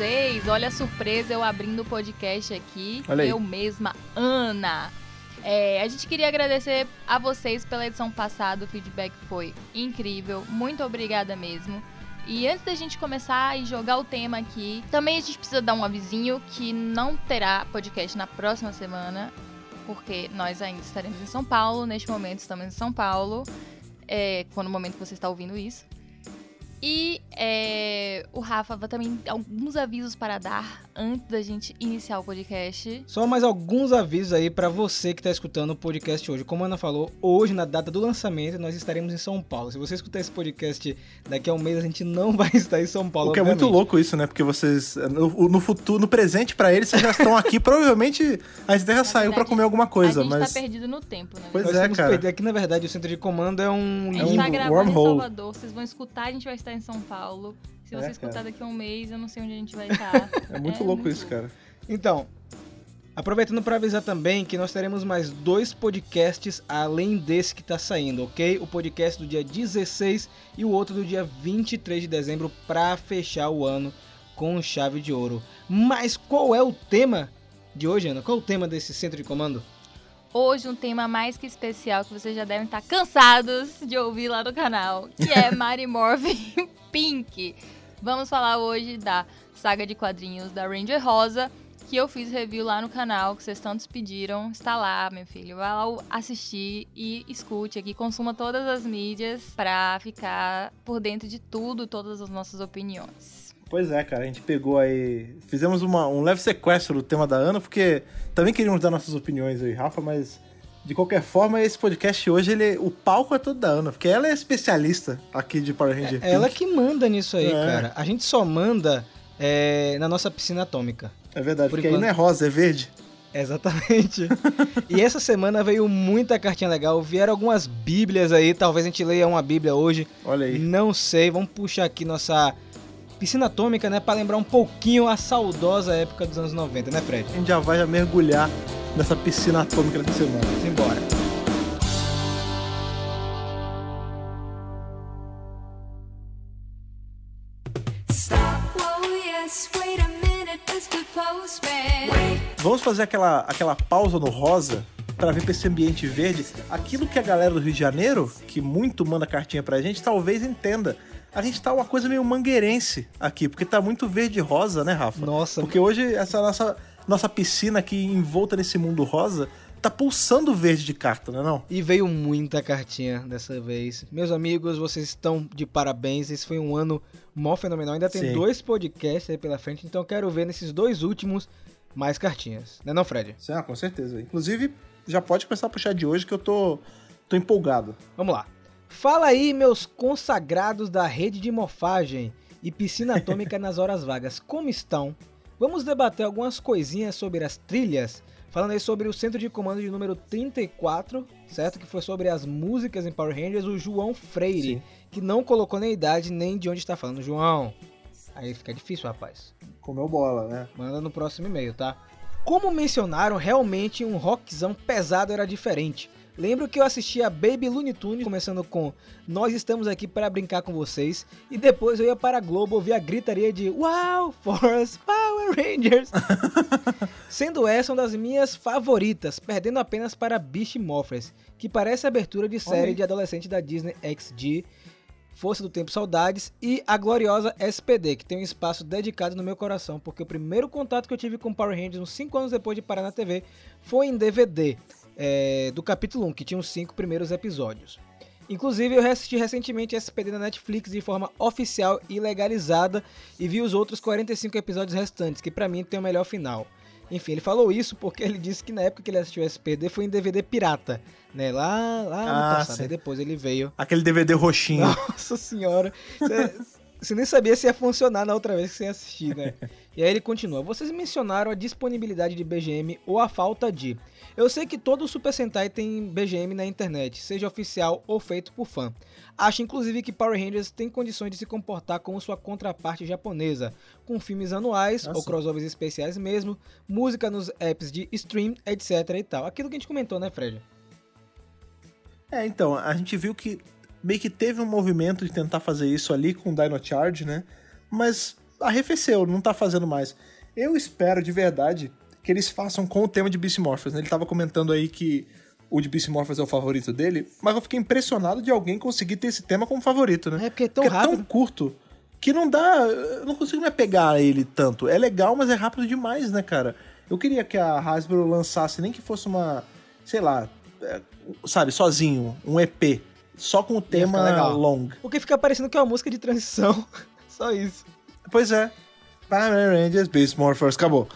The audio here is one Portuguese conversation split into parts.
vocês. Olha a surpresa eu abrindo o podcast aqui. Eu mesma, Ana. É, a gente queria agradecer a vocês pela edição passada. O feedback foi incrível. Muito obrigada mesmo. E antes da gente começar e jogar o tema aqui, também a gente precisa dar um avisinho que não terá podcast na próxima semana, porque nós ainda estaremos em São Paulo. Neste momento estamos em São Paulo, é, quando no momento que você está ouvindo isso. E é, o Rafa vai também alguns avisos para dar antes da gente iniciar o podcast. Só mais alguns avisos aí pra você que tá escutando o podcast hoje. Como a Ana falou, hoje, na data do lançamento, nós estaremos em São Paulo. Se você escutar esse podcast daqui a um mês, a gente não vai estar em São Paulo. O que é muito obviamente. louco isso, né? Porque vocês, no, no futuro, no presente pra eles, vocês já estão aqui. Provavelmente a já saiu pra verdade, comer alguma coisa, a gente mas. tá perdido no tempo, né? Pois Nós é, cara. perdidos. Aqui, na verdade, o centro de comando é um A É gente um tá gravando wormhole. em Salvador, vocês vão escutar, a gente vai estar em São Paulo. Se você É, escutar cara. daqui a um mês, eu não sei onde a gente vai estar. É muito louco isso, cara. Então, aproveitando para avisar também que nós teremos mais dois podcasts além desse que tá saindo, ok? O podcast do dia 16 e o outro do dia 23 de dezembro para fechar o ano com chave de ouro. Mas qual é o tema de hoje, Ana? Qual é o tema desse centro de comando? Hoje um tema mais que especial que vocês já devem estar cansados de ouvir lá no canal, que é Mary Morphin Pink. Vamos falar hoje da saga de quadrinhos da Ranger Rosa, que eu fiz review lá no canal, que vocês tantos pediram. Está lá, meu filho. Vai lá assistir e escute aqui, consuma todas as mídias pra ficar por dentro de tudo, todas as nossas opiniões. Pois é, cara, a gente pegou aí. Fizemos uma- um leve sequestro do tema da Ana, porque também queríamos dar nossas opiniões aí, Rafa, mas de qualquer forma, esse podcast hoje, ele, o palco é todo da Ana, porque ela é especialista aqui de Power Ranger. É ela que manda nisso aí, É. cara. A gente só manda é, na nossa piscina atômica. É verdade, Por porque aí enquanto. não é rosa, é verde. Exatamente. e essa semana veio muita cartinha legal. Vieram algumas bíblias aí. Talvez a gente leia uma bíblia hoje. Olha aí. Não sei. Vamos puxar aqui nossa piscina atômica, né? Pra lembrar um pouquinho a saudosa época dos anos 90, né, Fred? A gente já vai já mergulhar nessa piscina atômica da semana. Vamos embora. Stop, whoa, yes, wait a minute, Mr. Postman. Vamos fazer aquela, aquela pausa no rosa para ver pra esse ambiente verde. Aquilo que a galera do Rio de Janeiro, que muito manda cartinha pra gente, talvez entenda. A gente tá uma coisa meio mangueirense aqui, porque tá muito verde e rosa, né, Rafa? Nossa, Porque hoje essa nossa, nossa piscina aqui envolta nesse mundo rosa tá pulsando verde de carta, né não? E veio muita cartinha dessa vez. Meus amigos, vocês estão de parabéns. Esse foi um ano mó fenomenal. Ainda tem Sim. dois podcasts aí pela frente, então eu quero ver nesses dois últimos mais cartinhas. Né não, Fred? Sim, ah, com certeza. Inclusive, já pode começar a puxar de hoje que eu tô, tô empolgado. Vamos lá. Fala aí, meus consagrados da rede de morfagem e piscina atômica nas horas vagas. Como estão? Vamos debater algumas coisinhas sobre as trilhas. Falando aí sobre o centro de comando de número 34, certo? Que foi sobre as músicas em Power Rangers, o João Freire, Sim. que não colocou nem idade nem de onde está falando. João, aí fica difícil, rapaz. Comeu bola, né? Manda no próximo e-mail, tá? Como mencionaram, realmente um rockzão pesado era diferente. Lembro que eu assistia Baby Looney Tunes, começando com Nós estamos aqui para brincar com vocês, e depois eu ia para a Globo ouvir a gritaria de Wow, Force Power Rangers! Sendo essa uma das minhas favoritas, perdendo apenas para Beast Morphers, que parece abertura de série de adolescente da Disney XD, Força do Tempo Saudades e a gloriosa SPD, que tem um espaço dedicado no meu coração, porque o primeiro contato que eu tive com Power Rangers, uns 5 anos depois de parar na TV, foi em DVD, é, do capítulo 1, que tinha os 5 primeiros episódios. Inclusive, eu assisti recentemente SPD na Netflix de forma oficial e legalizada e vi os outros 45 episódios restantes, que pra mim tem o melhor final. Enfim, ele falou isso porque ele disse que na época que ele assistiu SPD foi em DVD pirata, né? Lá, lá no Ah, passado. sim. Aí depois ele veio Aquele DVD roxinho. nossa senhora. Você, nem sabia se ia funcionar na outra vez que você ia assistir, né? E aí ele continua. Vocês mencionaram a disponibilidade de BGM ou a falta de. Eu sei que todo Super Sentai tem BGM na internet, seja oficial ou feito por fã. Acho inclusive que Power Rangers tem condições de se comportar como sua contraparte japonesa, com filmes anuais Ah, ou crossovers especiais mesmo, música nos apps de stream, etc e tal. Aquilo que a gente comentou, né, Fred? É, então, a gente viu que meio que teve um movimento de tentar fazer isso ali com o Dino Charge, né? Mas arrefeceu, não tá fazendo mais. Eu espero de verdade que eles façam com o tema de Beast Morphers. Né? Ele tava comentando aí que o de Beast Morphers é o favorito dele, mas eu fiquei impressionado de alguém conseguir ter esse tema como favorito, né? É porque é tão Porque é tão curto que não dá. Eu não consigo me apegar a ele tanto. É legal, mas é rápido demais, né, cara? Eu queria que a Hasbro lançasse, nem que fosse uma. Sei lá. é, sabe, sozinho, um EP. Só com o tema long. Porque fica parecendo que é uma música de transição. Só isso. Pois é. Power Rangers, Beast Morphers, acabou.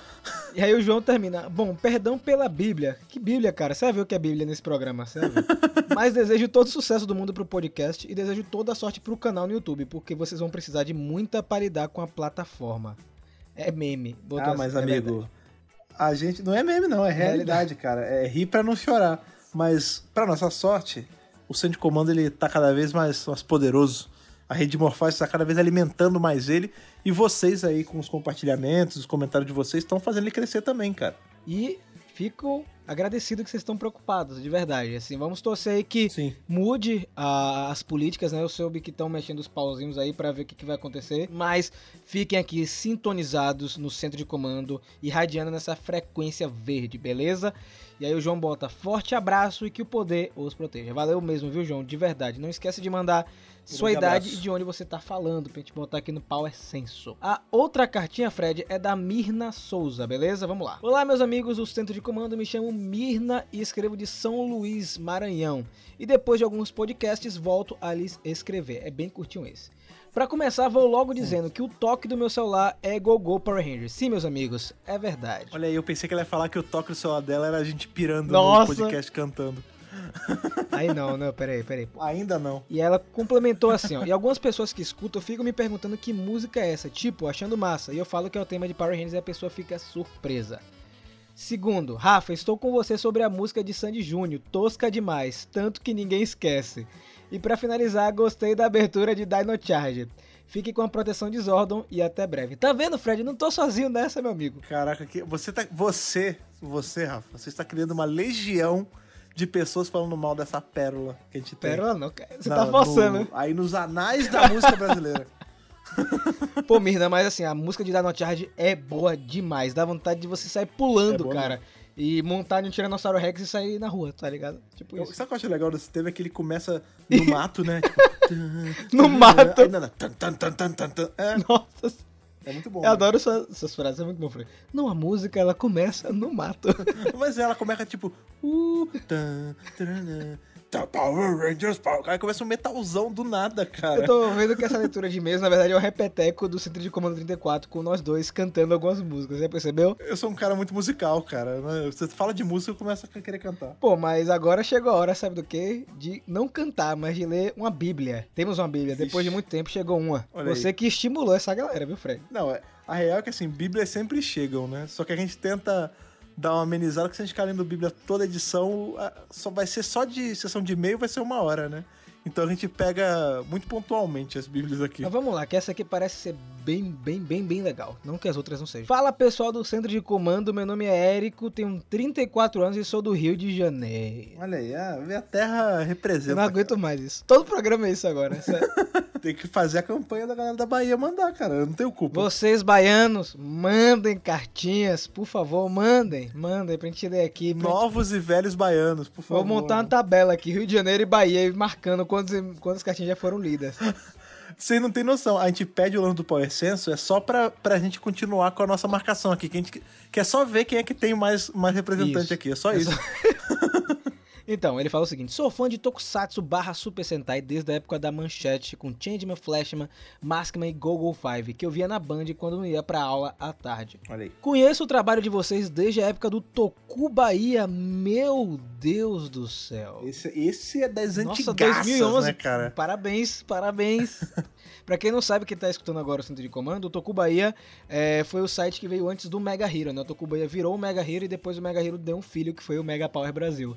E aí o João termina. Bom, perdão pela Bíblia. Que Bíblia, cara? Você vai ver o que é Bíblia nesse programa, você vai ver. Mas desejo todo o sucesso do mundo pro podcast e desejo toda a sorte pro canal no YouTube, porque vocês vão precisar de muita pra lidar com a plataforma. É meme. botou Ah, mas é amigo, verdade. a gente não é meme não, é realidade, cara. É rir pra não chorar. Mas, pra nossa sorte, o centro de comando ele tá cada vez mais, mais poderoso. A rede de morfagem está cada vez alimentando mais ele. E vocês aí, com os compartilhamentos, os comentários de vocês, estão fazendo ele crescer também, cara. E fico agradecido que vocês estão preocupados, de verdade. Assim, vamos torcer aí que Sim. mude a- as políticas, né? Eu soube que estão mexendo os pauzinhos aí pra ver o que, que vai acontecer. Mas fiquem aqui sintonizados no centro de comando, irradiando nessa frequência verde, beleza? E aí o João bota forte abraço e que o poder os proteja. Valeu mesmo, viu, João? De verdade. Não esquece de mandar sua idade abraço. e de onde você tá falando pra gente botar aqui no Power Senso. A outra cartinha, Fred, é da Mirna Souza, beleza? Vamos lá. Olá, meus amigos do Centro de Comando. Me chamo Mirna e escrevo de São Luís, Maranhão. E depois de alguns podcasts, volto a lhes escrever. É bem curtinho esse. Pra começar, vou logo dizendo que o toque do meu celular é Gogô Power Rangers. Sim, meus amigos, é verdade. Olha aí, eu pensei que ela ia falar que o toque do celular dela era a gente pirando Nossa. no podcast cantando. Aí não, não, peraí, peraí. Ainda não. E ela complementou assim, ó. E algumas pessoas que escutam ficam me perguntando que música é essa, tipo, achando massa. E eu falo que é o tema de Power Rangers e a pessoa fica surpresa. Segundo, Rafa, estou com você sobre a música de Sandy Júnior, tosca demais, tanto que ninguém esquece. E pra finalizar, gostei da abertura de Dino Charge. Fique com a proteção de Zordon e até breve. Tá vendo, Fred? Não tô sozinho nessa, meu amigo. Caraca, que você tá. Você, você, Rafa, você está criando uma legião de pessoas falando mal dessa pérola que a gente tem. Pérola não, cara. Você tá forçando, no- né? Aí nos anais da música brasileira. Pô, Mirna, mas assim, a música de Dino Charge é boa demais. Dá vontade de você sair É pulando, boa cara. E montar em um Tiranossauro Rex e sair na rua, tá ligado? Tipo Eu- isso. Sabe o que eu acho legal desse tema? É que ele começa no mato, né? Tipo, No mato. Aí, tan, tan, tan, tan, tan. É, Nossa, é muito bom. eu né? adoro suas, suas frases, é muito bom, Fred. Não, a música, ela começa no mato. Mas ela começa tipo. Uh, tan, taranã, Power Rangers Power. Aí começa um metalzão do nada, cara. Eu tô vendo que essa leitura de mesa, na verdade, é um repeteco do Centro de Comando 34, com nós dois cantando algumas músicas, já percebeu? Eu sou um cara muito musical, cara. Você fala de música, eu começo a querer cantar. Pô, mas agora chegou a hora, sabe do quê? De não cantar, mas de ler uma bíblia. Temos uma bíblia, depois de muito tempo chegou uma. Olha aí. Você que estimulou essa galera, viu, Fred? Não, é- a real é que assim, Bíblias sempre chegam, né? Só que a gente tenta dar uma amenizada, que se a gente ficar lendo Bíblia toda edição, só vai ser só de sessão de e-mail, vai ser uma hora, né? Então a gente pega muito pontualmente as Bíblias aqui. Mas vamos lá, que essa aqui parece ser bem, bem, bem, bem legal. Não que as outras não sejam. Fala pessoal do Centro de Comando, meu nome é Érico, tenho 34 anos e sou do Rio de Janeiro. Olha aí, a minha terra representa. Eu não aguento mais isso. Todo programa é isso agora. cara. Tem que fazer a campanha da galera da Bahia mandar, cara. Eu não tenho culpa. Vocês baianos, mandem cartinhas, por favor, mandem. Mandem pra gente ler aqui. Novos e velhos baianos, por favor. Vou montar uma tabela aqui, Rio de Janeiro e Bahia, marcando quantas, quantas cartinhas já foram lidas. Vocês não tem noção. A gente pede o lance do Power Senso é só pra, pra gente continuar com a nossa marcação aqui. Que a gente quer só ver quem é que tem mais, mais representante Isso. aqui. É só É isso. Então, ele fala o seguinte: sou fã de Tokusatsu barra Super Sentai desde a época da manchete com Changeman, Flashman, Maskman e Gogo 5, que eu via na Band quando não ia pra aula à tarde. Olha aí. Conheço o trabalho de vocês desde a época do Toku Bahia, meu Deus do céu. Esse, esse é das Nossa, antigaças, 2011. né, cara? Parabéns, parabéns. pra quem não sabe, quem tá escutando agora o Centro de Comando, o Toku Bahia é, foi o site que veio antes do Mega Hero, né? O Toku Bahia virou o Mega Hero e depois o Mega Hero deu um filho que foi o Mega Power Brasil.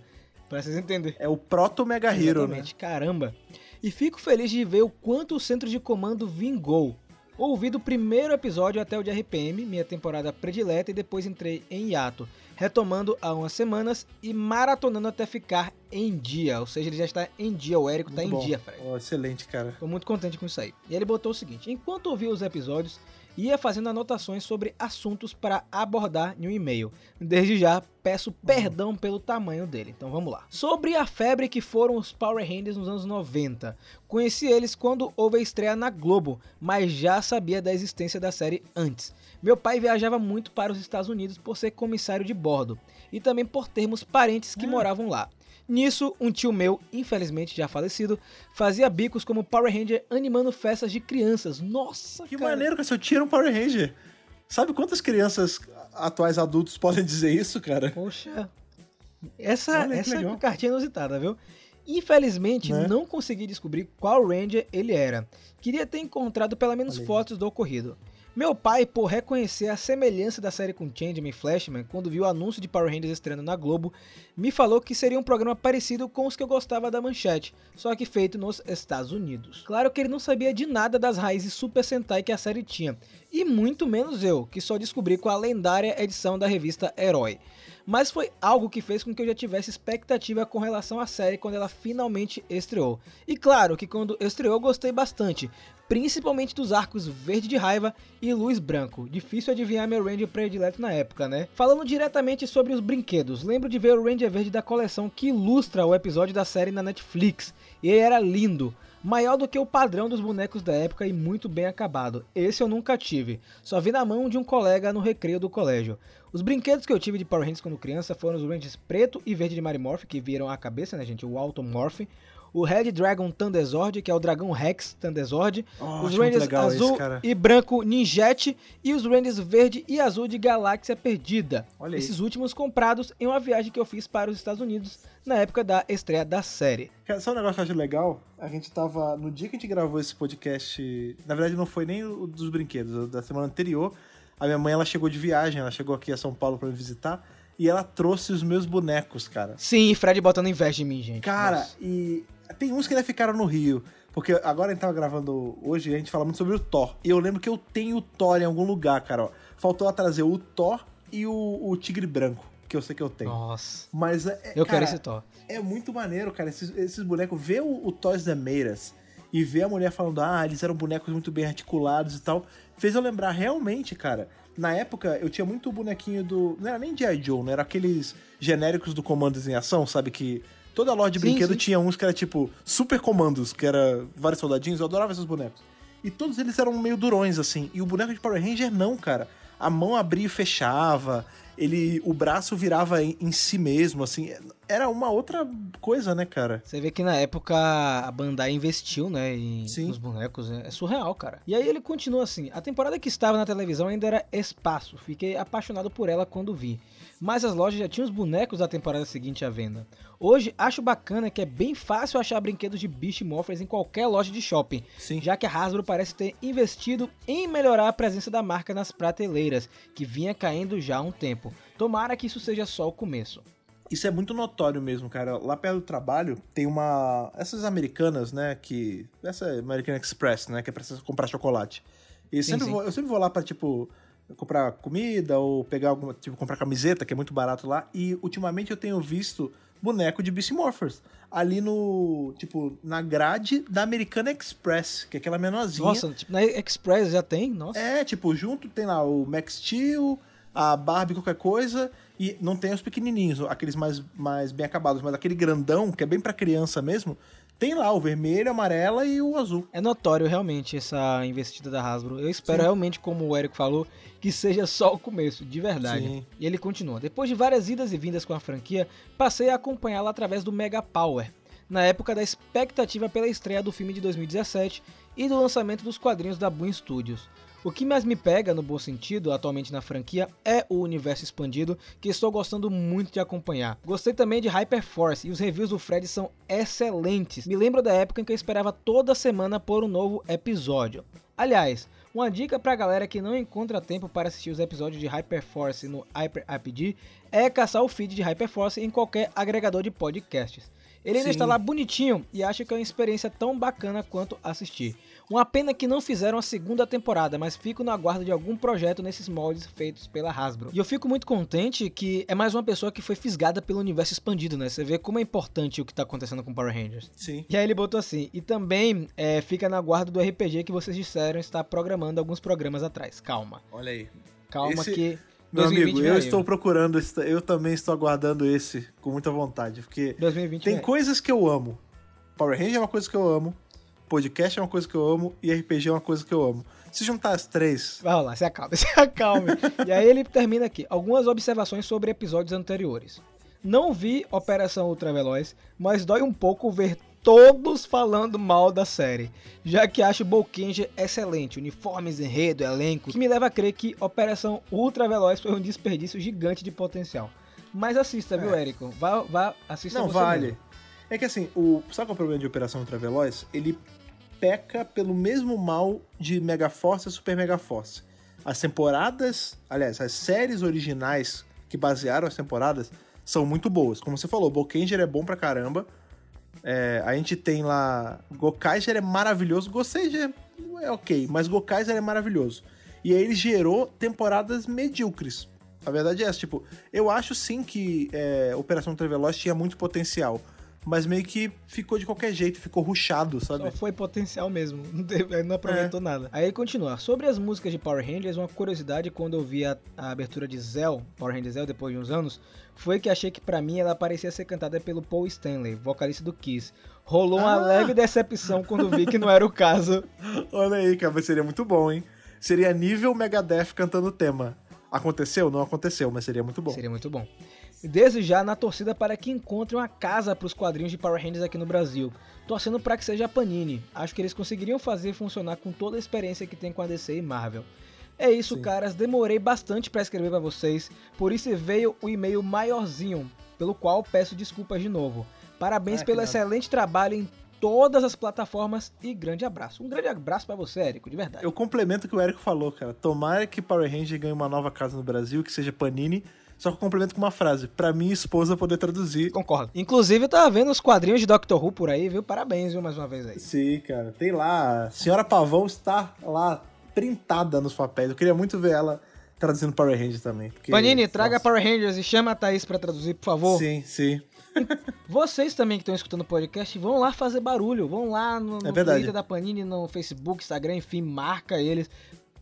Pra vocês entenderem. É o proto Mega Hero, né? Exatamente, caramba. E fico feliz de ver o quanto o Centro de Comando vingou. Ouvi do primeiro episódio até o de RPM, minha temporada predileta, e depois entrei em hiato, retomando há umas semanas e maratonando até ficar em dia. Ou seja, ele já está em dia, o Érico tá Muito em bom. dia, Fred. Ó, excelente, cara. Tô muito contente com isso aí. E ele botou o seguinte: enquanto ouvi os episódios, ia fazendo anotações sobre assuntos para abordar em um e-mail. Desde já, peço perdão pelo tamanho dele. Então vamos lá. Sobre a febre que foram os Power Rangers nos anos 90. Conheci eles quando houve a estreia na Globo, mas já sabia da existência da série antes. Meu pai viajava muito para os Estados Unidos por ser comissário de bordo e também por termos parentes que moravam lá. Nisso, um tio meu, infelizmente já falecido, fazia bicos como Power Ranger animando festas de crianças. Nossa, Que cara. maneiro que seu tio era um Power Ranger. Sabe quantas crianças atuais adultos podem dizer isso, cara? Poxa, essa, Olha essa é cartinha inusitada, viu? Infelizmente, Né? não consegui descobrir qual Ranger ele era. Queria ter encontrado pelo menos Olha fotos do ocorrido. Meu pai, por reconhecer a semelhança da série com Changeman e Flashman, quando viu o anúncio de Power Rangers estreando na Globo, me falou que seria um programa parecido com os que eu gostava da Manchete, só que feito nos Estados Unidos. Claro que ele não sabia de nada das raízes Super Sentai que a série tinha, e muito menos eu, que só descobri com a lendária edição da revista Herói. Mas foi algo que fez com que eu já tivesse expectativa com relação à série quando ela finalmente estreou. E claro que quando estreou eu gostei bastante, principalmente dos arcos Verde de Raiva e Luz Branco. Difícil adivinhar meu Ranger predileto na época, né? Falando diretamente sobre os brinquedos, lembro de ver o Ranger Verde da coleção que ilustra o episódio da série na Netflix. E ele era lindo. Maior do que o padrão dos bonecos da época e muito bem acabado. Esse eu nunca tive. Só vi na mão de um colega no recreio do colégio. Os brinquedos que eu tive de Power Rangers quando criança foram os Rangers preto e verde de Marimorph, que viram a cabeça, né, gente? O Automorph. O Red Dragon Thunderzord, que é o dragão Rex Thunderzord. Oh, os Rangers azul esse, e branco Ninjet. E os Rangers verde e azul de Galáxia Perdida. Olha aí. Esses últimos comprados em uma viagem que eu fiz para os Estados Unidos na época da estreia da série. Cara, Sabe um negócio que eu acho legal? A gente tava. No dia que a gente gravou esse podcast. Na verdade, não foi nem o dos brinquedos, da semana anterior. A minha mãe ela chegou de viagem, ela chegou aqui a São Paulo pra me visitar. E ela trouxe os meus bonecos, cara. Sim, Fred botando inveja em mim, gente. Cara, Nossa. e tem uns que ainda ficaram no Rio. Porque agora a gente tava gravando hoje e a gente fala muito sobre o Thor. E eu lembro que eu tenho o Thor em algum lugar, cara. ó. Faltou ela trazer o Thor e o, o Tigre Branco, que eu sei que eu tenho. Nossa. Mas é, Eu cara, quero esse Thor. é muito maneiro, cara, esses, esses bonecos. Ver o, o Toys the Meiras e ver a mulher falando, ah, eles eram bonecos muito bem articulados e tal, fez eu lembrar realmente, cara. Na época, eu tinha muito o bonequinho do. Não era nem G.I. Joe, não era aqueles genéricos do Comandos em Ação, sabe? Que toda loja de Sim, brinquedo sim. tinha uns que era tipo super comandos, que era vários soldadinhos. Eu adorava esses bonecos. E todos eles eram meio durões, assim. E o boneco de Power Ranger não, cara. A mão abria e fechava. Ele, o braço virava em, em si mesmo, assim. Era uma outra coisa, né, cara? Você vê que na época a Bandai investiu, né, em, Sim. nos bonecos, né? é surreal, cara. E aí ele continua assim, a temporada que estava na televisão ainda era Espaço, fiquei apaixonado por ela quando vi. Mas as lojas já tinham os bonecos da temporada seguinte à venda. Hoje, acho bacana que é bem fácil achar brinquedos de Beast Morphers em qualquer loja de shopping, Sim. já que a Hasbro parece ter investido em melhorar a presença da marca nas prateleiras, que vinha caindo já há um tempo. Tomara que isso seja só o começo. Isso é muito notório mesmo, cara. Lá perto do trabalho tem uma. Essas americanas, né? Que. Essa American Express, né? Que é pra comprar chocolate. E Sim, sempre sim. Vou, eu sempre vou lá pra, tipo, comprar comida ou pegar alguma. Tipo, comprar camiseta, que é muito barato lá. E ultimamente eu tenho visto boneco de Beast Morphers. Ali no. Tipo, na grade da Americana Express, que é aquela menorzinha. Nossa, tipo, na Express já tem? Nossa. É, tipo, junto tem lá o Max Steel, a Barbie qualquer coisa, e não tem os pequenininhos, aqueles mais, mais bem acabados, mas aquele grandão, que é bem pra criança mesmo, tem lá o vermelho, amarela e o azul. É notório realmente essa investida da Hasbro. Eu espero Sim. realmente, como o Eric falou, que seja só o começo, de verdade. Sim. E ele continua. Depois de várias idas e vindas com a franquia, passei a acompanhá-la através do Mega Power. Na época da expectativa pela estreia do filme de 2017 e do lançamento dos quadrinhos da Boom Studios. O que mais me pega, no bom sentido, atualmente na franquia, é o universo expandido, que estou gostando muito de acompanhar. Gostei também de Hyperforce, e os reviews do Fred são excelentes. Me lembro da época em que eu esperava toda semana por um novo episódio. Aliás, uma dica pra galera que não encontra tempo para assistir os episódios de Hyperforce no Hyper RPG é caçar o feed de Hyperforce em qualquer agregador de podcasts. Ele ainda Sim. está lá bonitinho e acha que é uma experiência tão bacana quanto assistir. Uma pena que não fizeram a segunda temporada, mas fico no aguardo de algum projeto nesses moldes feitos pela Hasbro. E eu fico muito contente que é mais uma pessoa que foi fisgada pelo universo expandido, né? Você vê como é importante o que tá acontecendo com Power Rangers. Sim. E aí ele botou assim, e também é, fica na guarda do RPG que vocês disseram estar programando alguns programas atrás. Calma, Olha aí. calma Esse- que Meu 2020 amigo, eu aí. estou procurando, eu também estou aguardando esse com muita vontade, porque 2020 tem coisas que eu amo. Power Ranger é uma coisa que eu amo, podcast é uma coisa que eu amo e RPG é uma coisa que eu amo. Se juntar as três, Vai lá, se acalme, se acalme. e aí ele termina aqui. Algumas observações sobre episódios anteriores. Não vi Operação Ultraveloz, mas dói um pouco ver todos falando mal da série, já que acho Bolkenja excelente, uniformes, enredo, elenco, que me leva a crer que Operação Ultraveloz foi um desperdício gigante de potencial. Mas assista, viu, É. Érico? Vá, vá assista não vale. mesmo. É que assim, o, sabe qual é o problema de Operação Ultraveloz? Ele peca pelo mesmo mal de Mega Force e Super Mega Force. As temporadas, aliás, as séries originais que basearam as temporadas são muito boas. Como você falou, Bokenger é bom pra caramba. É, a gente tem lá. Gokaiger é maravilhoso. Goseiger é ok, mas Gokaiger é maravilhoso. E aí ele gerou temporadas medíocres. A verdade é essa, tipo, eu acho sim que é, Operação Ultraveloz tinha muito potencial. Mas meio que ficou de qualquer jeito, ficou ruchado, sabe? Só foi potencial mesmo, não, teve- não aproveitou nada. Aí ele continua. Sobre as músicas de Power Rangers, uma curiosidade quando eu vi a, a abertura de Zell, Power Rangers Zell, depois de uns anos, foi que achei que pra mim ela parecia ser cantada pelo Paul Stanley, vocalista do Kiss. Rolou uma Ah! leve decepção quando vi que não era o caso. Olha aí, cara, mas seria muito bom, hein? Seria nível Megadeth cantando o tema. Aconteceu? Não aconteceu, mas seria muito bom. Seria muito bom. Desde já na torcida para que encontrem uma casa para os quadrinhos de Power Rangers aqui no Brasil. Torcendo para que seja a Panini. Acho que eles conseguiriam fazer funcionar com toda a experiência que tem com a DC e Marvel. É isso, Sim. caras. Demorei bastante para escrever para vocês, por isso veio o e-mail maiorzinho, pelo qual peço desculpas de novo. Parabéns Ah, pelo nada. excelente trabalho em todas as plataformas e grande abraço. Um grande abraço para você, Érico, de verdade. Eu complemento o que o Érico falou, cara. Tomara que Power Ranger ganhe uma nova casa no Brasil, que seja Panini. Só que eu complemento com uma frase. Pra minha esposa poder traduzir. Concordo. Inclusive, eu tava vendo os quadrinhos de Doctor Who por aí, viu? Parabéns, viu, mais uma vez aí. Sim, cara. Tem lá. A Senhora Pavão está lá printada nos papéis. Eu queria muito ver ela traduzindo Power Ranger também. porque- Panini, traga Nossa. Power Rangers e chama a Thaís pra traduzir, por favor. Sim, sim. Vocês também que estão escutando o podcast, vão lá fazer barulho. Vão lá no, no É. Twitter da Panini, no Facebook, Instagram, enfim, marca eles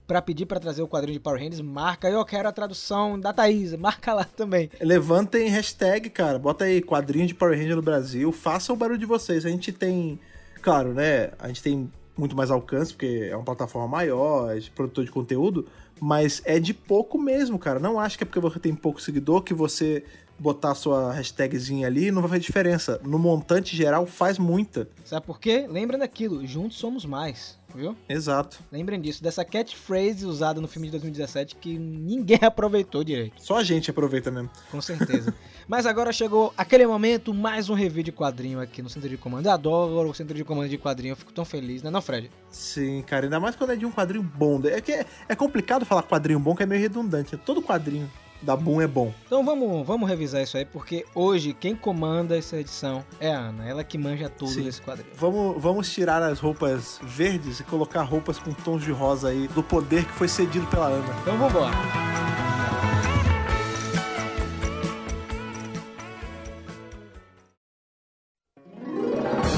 pra pedir pra trazer o quadrinho de Power Rangers. Marca, eu quero a tradução da Thaís, marca lá também. Levantem hashtag, cara. Bota aí quadrinho de Power Ranger no Brasil. Faça o barulho de vocês. A gente tem, claro, né? A gente tem muito mais alcance, porque é uma plataforma maior, é de produtor de conteúdo, mas é de pouco mesmo, cara. Não acho que é porque você tem pouco seguidor que você botar a sua hashtagzinha ali não vai fazer diferença. No montante geral faz muita. Sabe por quê? Lembrem daquilo, juntos somos mais, viu? Exato. Lembrem disso, dessa catchphrase usada no filme de 2017 que ninguém aproveitou direito. Só a gente aproveita mesmo. Com certeza. Mas agora chegou aquele momento, mais um review de quadrinho aqui no Centro de Comando. Eu adoro o Centro de Comando de quadrinho, eu fico tão feliz, né não, Fred? Sim, cara, ainda mais quando é de um quadrinho bom. É que é, é complicado falar quadrinho bom, que é meio redundante. Todo quadrinho da Boom é bom. Então vamos, vamos revisar isso aí, porque hoje quem comanda essa edição é a Ana, ela que manja tudo Sim. desse quadrinho. Vamos, vamos tirar as roupas verdes e colocar roupas com tons de rosa aí, do poder que foi cedido pela Ana. Então vambora.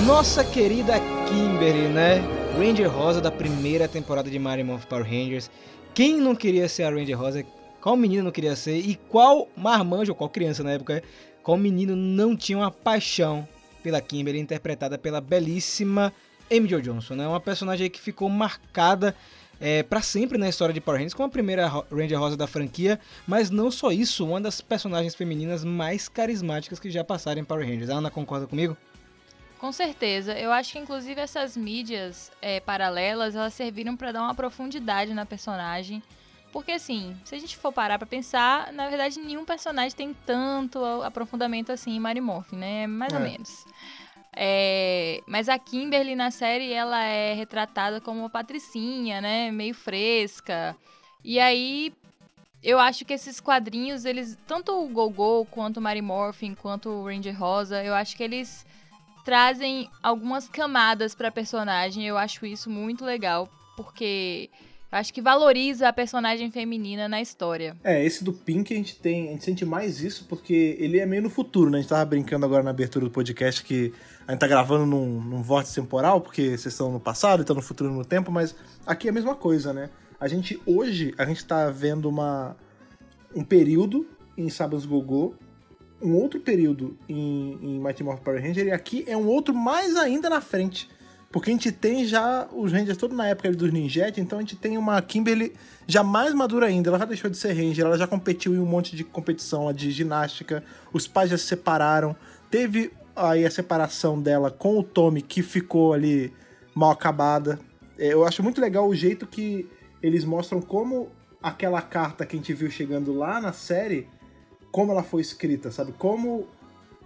Nossa querida Kimberly, né? Ranger Rosa da primeira temporada de Mario Morph Power Rangers. Quem não queria ser a Ranger Rosa? Qual menina não queria ser? E qual marmanjo, ou qual criança na época, qual menino não tinha uma paixão pela Kimberly, interpretada pela belíssima Amy Jo Johnson, né? Uma personagem que ficou marcada é, para sempre na história de Power Rangers, como a primeira Ranger Rosa da franquia, mas não só isso, uma das personagens femininas mais carismáticas que já passaram em Power Rangers. A Ana concorda comigo? Com certeza. Eu acho que, inclusive, essas mídias é, paralelas, elas serviram pra dar uma profundidade na personagem. Porque, assim, se a gente for parar pra pensar, na verdade, nenhum personagem tem tanto aprofundamento assim em Mary Morphin, né? Mais ou É. menos. É, mas a Kimberly na série, ela é retratada como uma patricinha, né? Meio fresca. E aí, eu acho que esses quadrinhos, eles... Tanto o Gogol, quanto o Mary Morphin, quanto o Ranger Rosa, eu acho que eles trazem algumas camadas pra personagem. Eu acho isso muito legal, porque acho que valoriza a personagem feminina na história. É, esse do Pink a gente tem. A gente sente mais isso porque ele é meio no futuro, né? A gente tava brincando agora na abertura do podcast que a gente tá gravando num, num vórtice temporal, porque vocês estão no passado estão no futuro no tempo, mas aqui é a mesma coisa, né? A gente, hoje, a gente tá vendo uma, um período em Saban's Gogô, um outro período em, em Mighty Morphin Power Ranger, e aqui é um outro mais ainda na frente. Porque a gente tem já os Rangers todo na época dos Ninjet, então a gente tem uma Kimberly já mais madura ainda. Ela já deixou de ser Ranger, ela já competiu em um monte de competição de ginástica, os pais já se separaram. Teve aí a separação dela com o Tommy, que ficou ali mal acabada. É, Eu acho muito legal o jeito que eles mostram como aquela carta que a gente viu chegando lá na série, como ela foi escrita, sabe? Como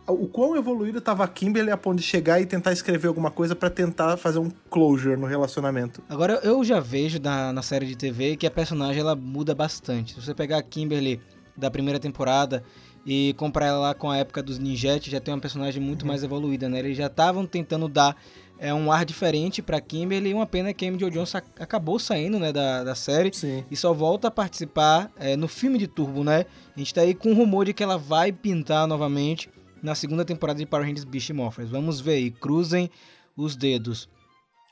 o quão evoluído tava a Kimberly a ponto de chegar e tentar escrever alguma coisa pra tentar fazer um closure no relacionamento. Agora, eu já vejo na, na série de TV que a personagem ela muda bastante. Se você pegar a Kimberly da primeira temporada e comparar ela lá com a época dos Ninjet, já tem uma personagem muito mais evoluída, né? Eles já estavam tentando dar é, um ar diferente pra Kimberly. Uma pena que a Amy Jo Johnson ac- acabou saindo né, da, da série Sim. e só volta a participar é, no filme de Turbo, né? A gente tá aí com o rumor de que ela vai pintar novamente na segunda temporada de Power Rangers Beast Morphers. Vamos ver aí, cruzem os dedos.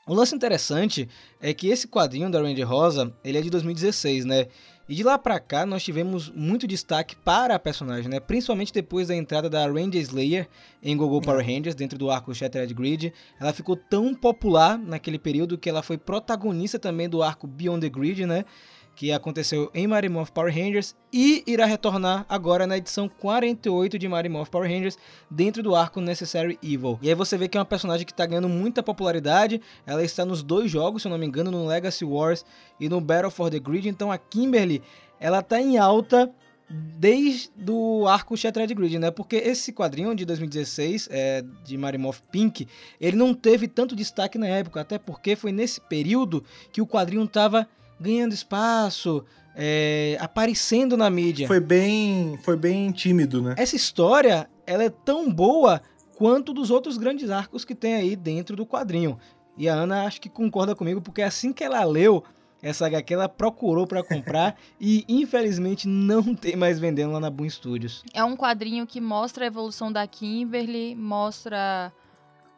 O lance interessante é que esse quadrinho da Ranger Rosa, ele é de 2016, né? E de lá pra cá nós tivemos muito destaque para a personagem, né? Principalmente depois da entrada da Ranger Slayer em Gogo Power Rangers dentro do arco Shattered Grid. Ela ficou tão popular naquele período que ela foi protagonista também do arco Beyond the Grid, né? Que aconteceu em Mighty Morph Power Rangers e irá retornar agora na edição 48 de Mighty Morph Power Rangers dentro do arco Necessary Evil. E aí você vê que é uma personagem que está ganhando muita popularidade. Ela está nos dois jogos, se eu não me engano, no Legacy Wars e no Battle for the Grid. Então a Kimberly, ela tá em alta desde o arco Shattered Grid, né? Porque esse quadrinho de 2016, é, de Marimoth Pink, ele não teve tanto destaque na época, até porque foi nesse período que o quadrinho tava ganhando espaço, é, aparecendo na mídia. Foi bem, foi bem tímido, né? Essa história, ela é tão boa quanto dos outros grandes arcos que tem aí dentro do quadrinho. E a Ana acho que concorda comigo, porque assim que ela leu essa HQ, ela procurou pra comprar e infelizmente não tem mais vendendo lá na Boom Studios. É um quadrinho que mostra a evolução da Kimberly, mostra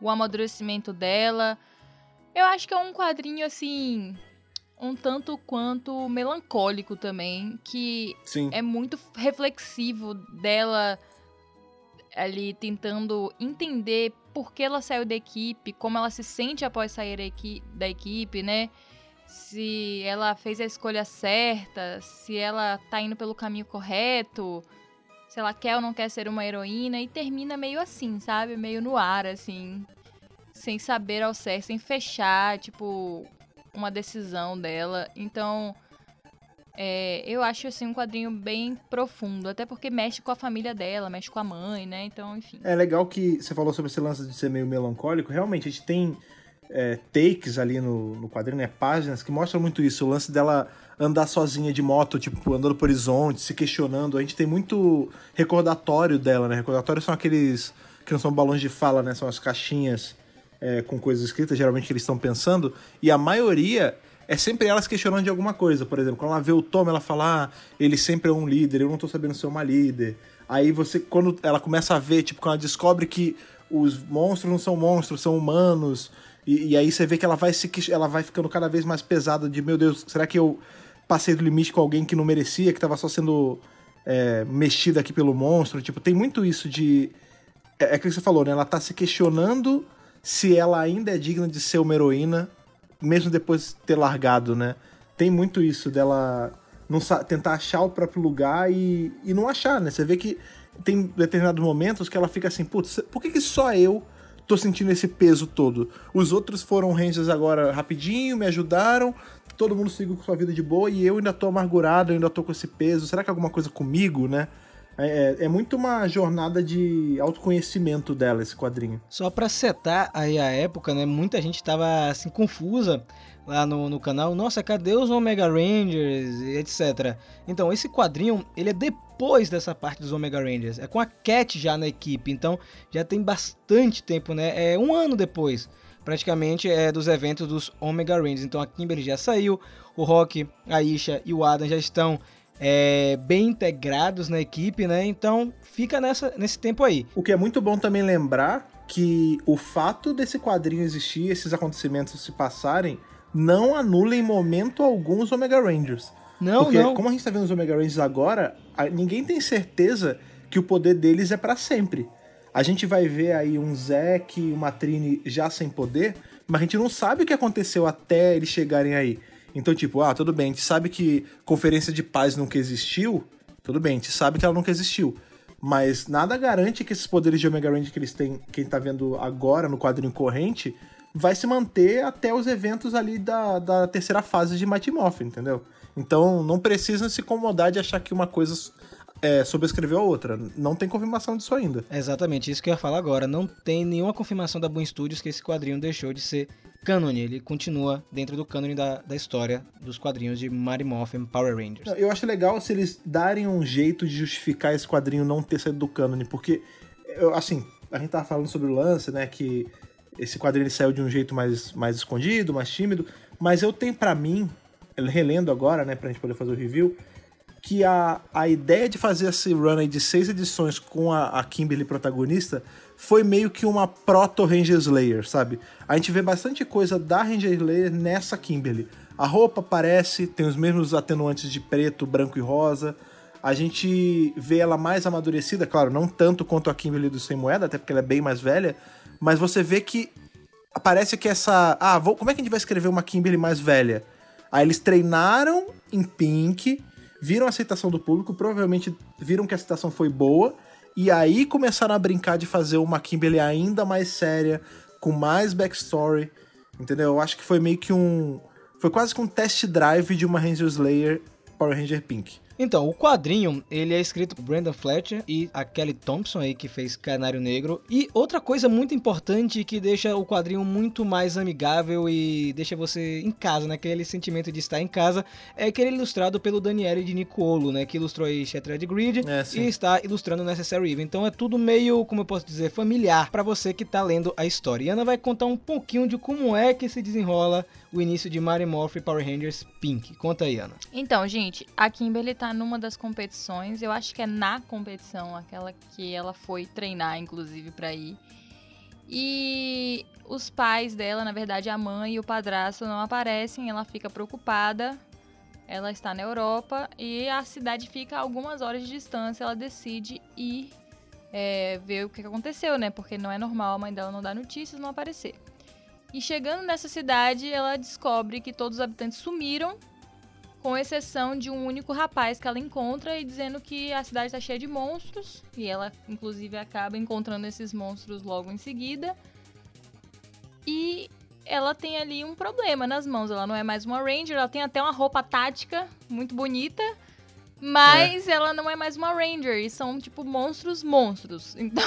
o amadurecimento dela. Eu acho que é um quadrinho assim, um tanto quanto melancólico também, que Sim. é muito reflexivo dela ali tentando entender por que ela saiu da equipe, como ela se sente após sair da equi- da equipe, né? Se ela fez a escolha certa, se ela tá indo pelo caminho correto, se ela quer ou não quer ser uma heroína, e termina meio assim, sabe? Meio no ar, assim, sem saber ao certo, sem fechar, tipo, uma decisão dela. Então, é, eu acho assim um quadrinho bem profundo, até porque mexe com a família dela, mexe com a mãe, né? Então, enfim. É legal que você falou sobre esse lance de ser meio melancólico. Realmente, a gente tem é, takes ali no, no quadrinho, né? Páginas que mostram muito isso. O lance dela andar sozinha de moto, tipo, andando por horizonte, se questionando. A gente tem muito recordatório dela, né? Recordatórios são aqueles que não são balões de fala, né? São as caixinhas é, com coisas escritas, geralmente que eles estão pensando. E a maioria é sempre elas questionando de alguma coisa. Por exemplo, quando ela vê o Tom, ela fala, ah, ele sempre é um líder, eu não tô sabendo ser uma líder. Aí você, quando ela começa a ver, tipo, quando ela descobre que os monstros não são monstros, são humanos. E, e aí você vê que ela vai se ela vai ficando cada vez mais pesada de, meu Deus, será que eu passei do limite com alguém que não merecia, que tava só sendo é, mexida aqui pelo monstro? Tipo, tem muito isso de. É, é que você falou, né? Ela tá se questionando se ela ainda é digna de ser uma heroína, mesmo depois de ter largado, né? Tem muito isso dela não tentar achar o próprio lugar e, e não achar, né? Você vê que tem determinados momentos que ela fica assim, putz, por que, que só eu tô sentindo esse peso todo? Os outros foram Rangers agora rapidinho, me ajudaram, todo mundo seguiu com sua vida de boa e eu ainda tô amargurado, eu ainda tô com esse peso. Será que é alguma coisa comigo, né? É, é muito uma jornada de autoconhecimento dela, esse quadrinho. Só pra setar aí a época, né? Muita gente tava assim confusa lá no, no canal. Nossa, cadê os Omega Rangers, e etc. Então, esse quadrinho, ele é depois dessa parte dos Omega Rangers. É com a Cat já na equipe, então já tem bastante tempo, né? É um ano depois, praticamente, é dos eventos dos Omega Rangers. Então a Kimberly já saiu, o Rock, a Isha e o Adam já estão é, bem integrados na equipe, né? Então fica nessa, nesse tempo aí. O que é muito bom também lembrar que o fato desse quadrinho existir, esses acontecimentos se passarem, não anula em momento algum os Omega Rangers. Não, Porque, não. como a gente tá vendo os Omega Rangers agora, ninguém tem certeza que o poder deles é pra sempre. A gente vai ver aí um Zack e uma Trini já sem poder, mas a gente não sabe o que aconteceu até eles chegarem aí. Então, tipo, ah, tudo bem, a gente sabe que Conferência de Paz nunca existiu, tudo bem, a gente sabe que ela nunca existiu. Mas nada garante que esses poderes de Omega Ranger que eles têm, quem tá vendo agora no quadrinho corrente, vai se manter até os eventos ali da, da terceira fase de Mighty Morphin, entendeu? Então não precisa se incomodar de achar que uma coisa é, sobrescreveu a outra. Não tem confirmação disso ainda. É exatamente isso que eu ia falar agora. Não tem nenhuma confirmação da Boom Studios que esse quadrinho deixou de ser cânone. Ele continua dentro do cânone da, da história dos quadrinhos de Mighty Morphin Power Rangers. Eu acho legal se eles darem um jeito de justificar esse quadrinho não ter saído do cânone, porque, eu, assim, a gente tava falando sobre o lance, né, que esse quadrinho ele saiu de um jeito mais, mais escondido, mais tímido, mas eu tenho pra mim, relendo agora, né, pra gente poder fazer o review, que a, a ideia de fazer esse run aí de seis edições com a, a Kimberly protagonista foi meio que uma proto-Ranger Slayer, sabe? A gente vê bastante coisa da Ranger Slayer nessa Kimberly. A roupa parece, tem os mesmos atenuantes de preto, branco e rosa. A gente vê ela mais amadurecida, claro, não tanto quanto a Kimberly do Sem Moeda, até porque ela é bem mais velha, mas você vê que parece que essa. Ah, vou, como é que a gente vai escrever uma Kimberly mais velha? Aí eles treinaram em Pink, viram a aceitação do público, provavelmente viram que a aceitação foi boa, e aí começaram a brincar de fazer uma Kimberly ainda mais séria, com mais backstory, entendeu? Eu acho que foi meio que um. Foi quase que um test drive de uma Ranger Slayer Power Ranger Pink. Então, o quadrinho, ele é escrito por Brandon Fletcher e a Kelly Thompson aí, que fez Canário Negro. E outra coisa muito importante que deixa o quadrinho muito mais amigável e deixa você em casa, né? Aquele sentimento de estar em casa, é que ele é ilustrado pelo Daniele de Nicolo, né? Que ilustrou aí Shattered Grid É, e está ilustrando Necessary Evil. Então é tudo meio, como eu posso dizer, familiar para você que tá lendo a história. E Ana vai contar um pouquinho de como é que se desenrola o início de Mighty Morphin Power Rangers Pink. Conta aí, Ana. Então, gente, a Kimberly tá numa das competições, eu acho que é na competição, aquela que ela foi treinar, inclusive, pra ir. E os pais dela, na verdade, a mãe e o padrasto não aparecem, ela fica preocupada. Ela está na Europa e a cidade fica a algumas horas de distância. Ela decide ir é, ver o que aconteceu, né? Porque não é normal a mãe dela não dar notícias, não aparecer. E chegando nessa cidade, ela descobre que todos os habitantes sumiram com exceção de um único rapaz que ela encontra e dizendo que a cidade está cheia de monstros. E ela, inclusive, acaba encontrando esses monstros logo em seguida. E ela tem ali um problema nas mãos. Ela não é mais uma Ranger, ela tem até uma roupa tática muito bonita. Mas ela não é mais uma Ranger. E são, tipo, monstros, monstros. Então,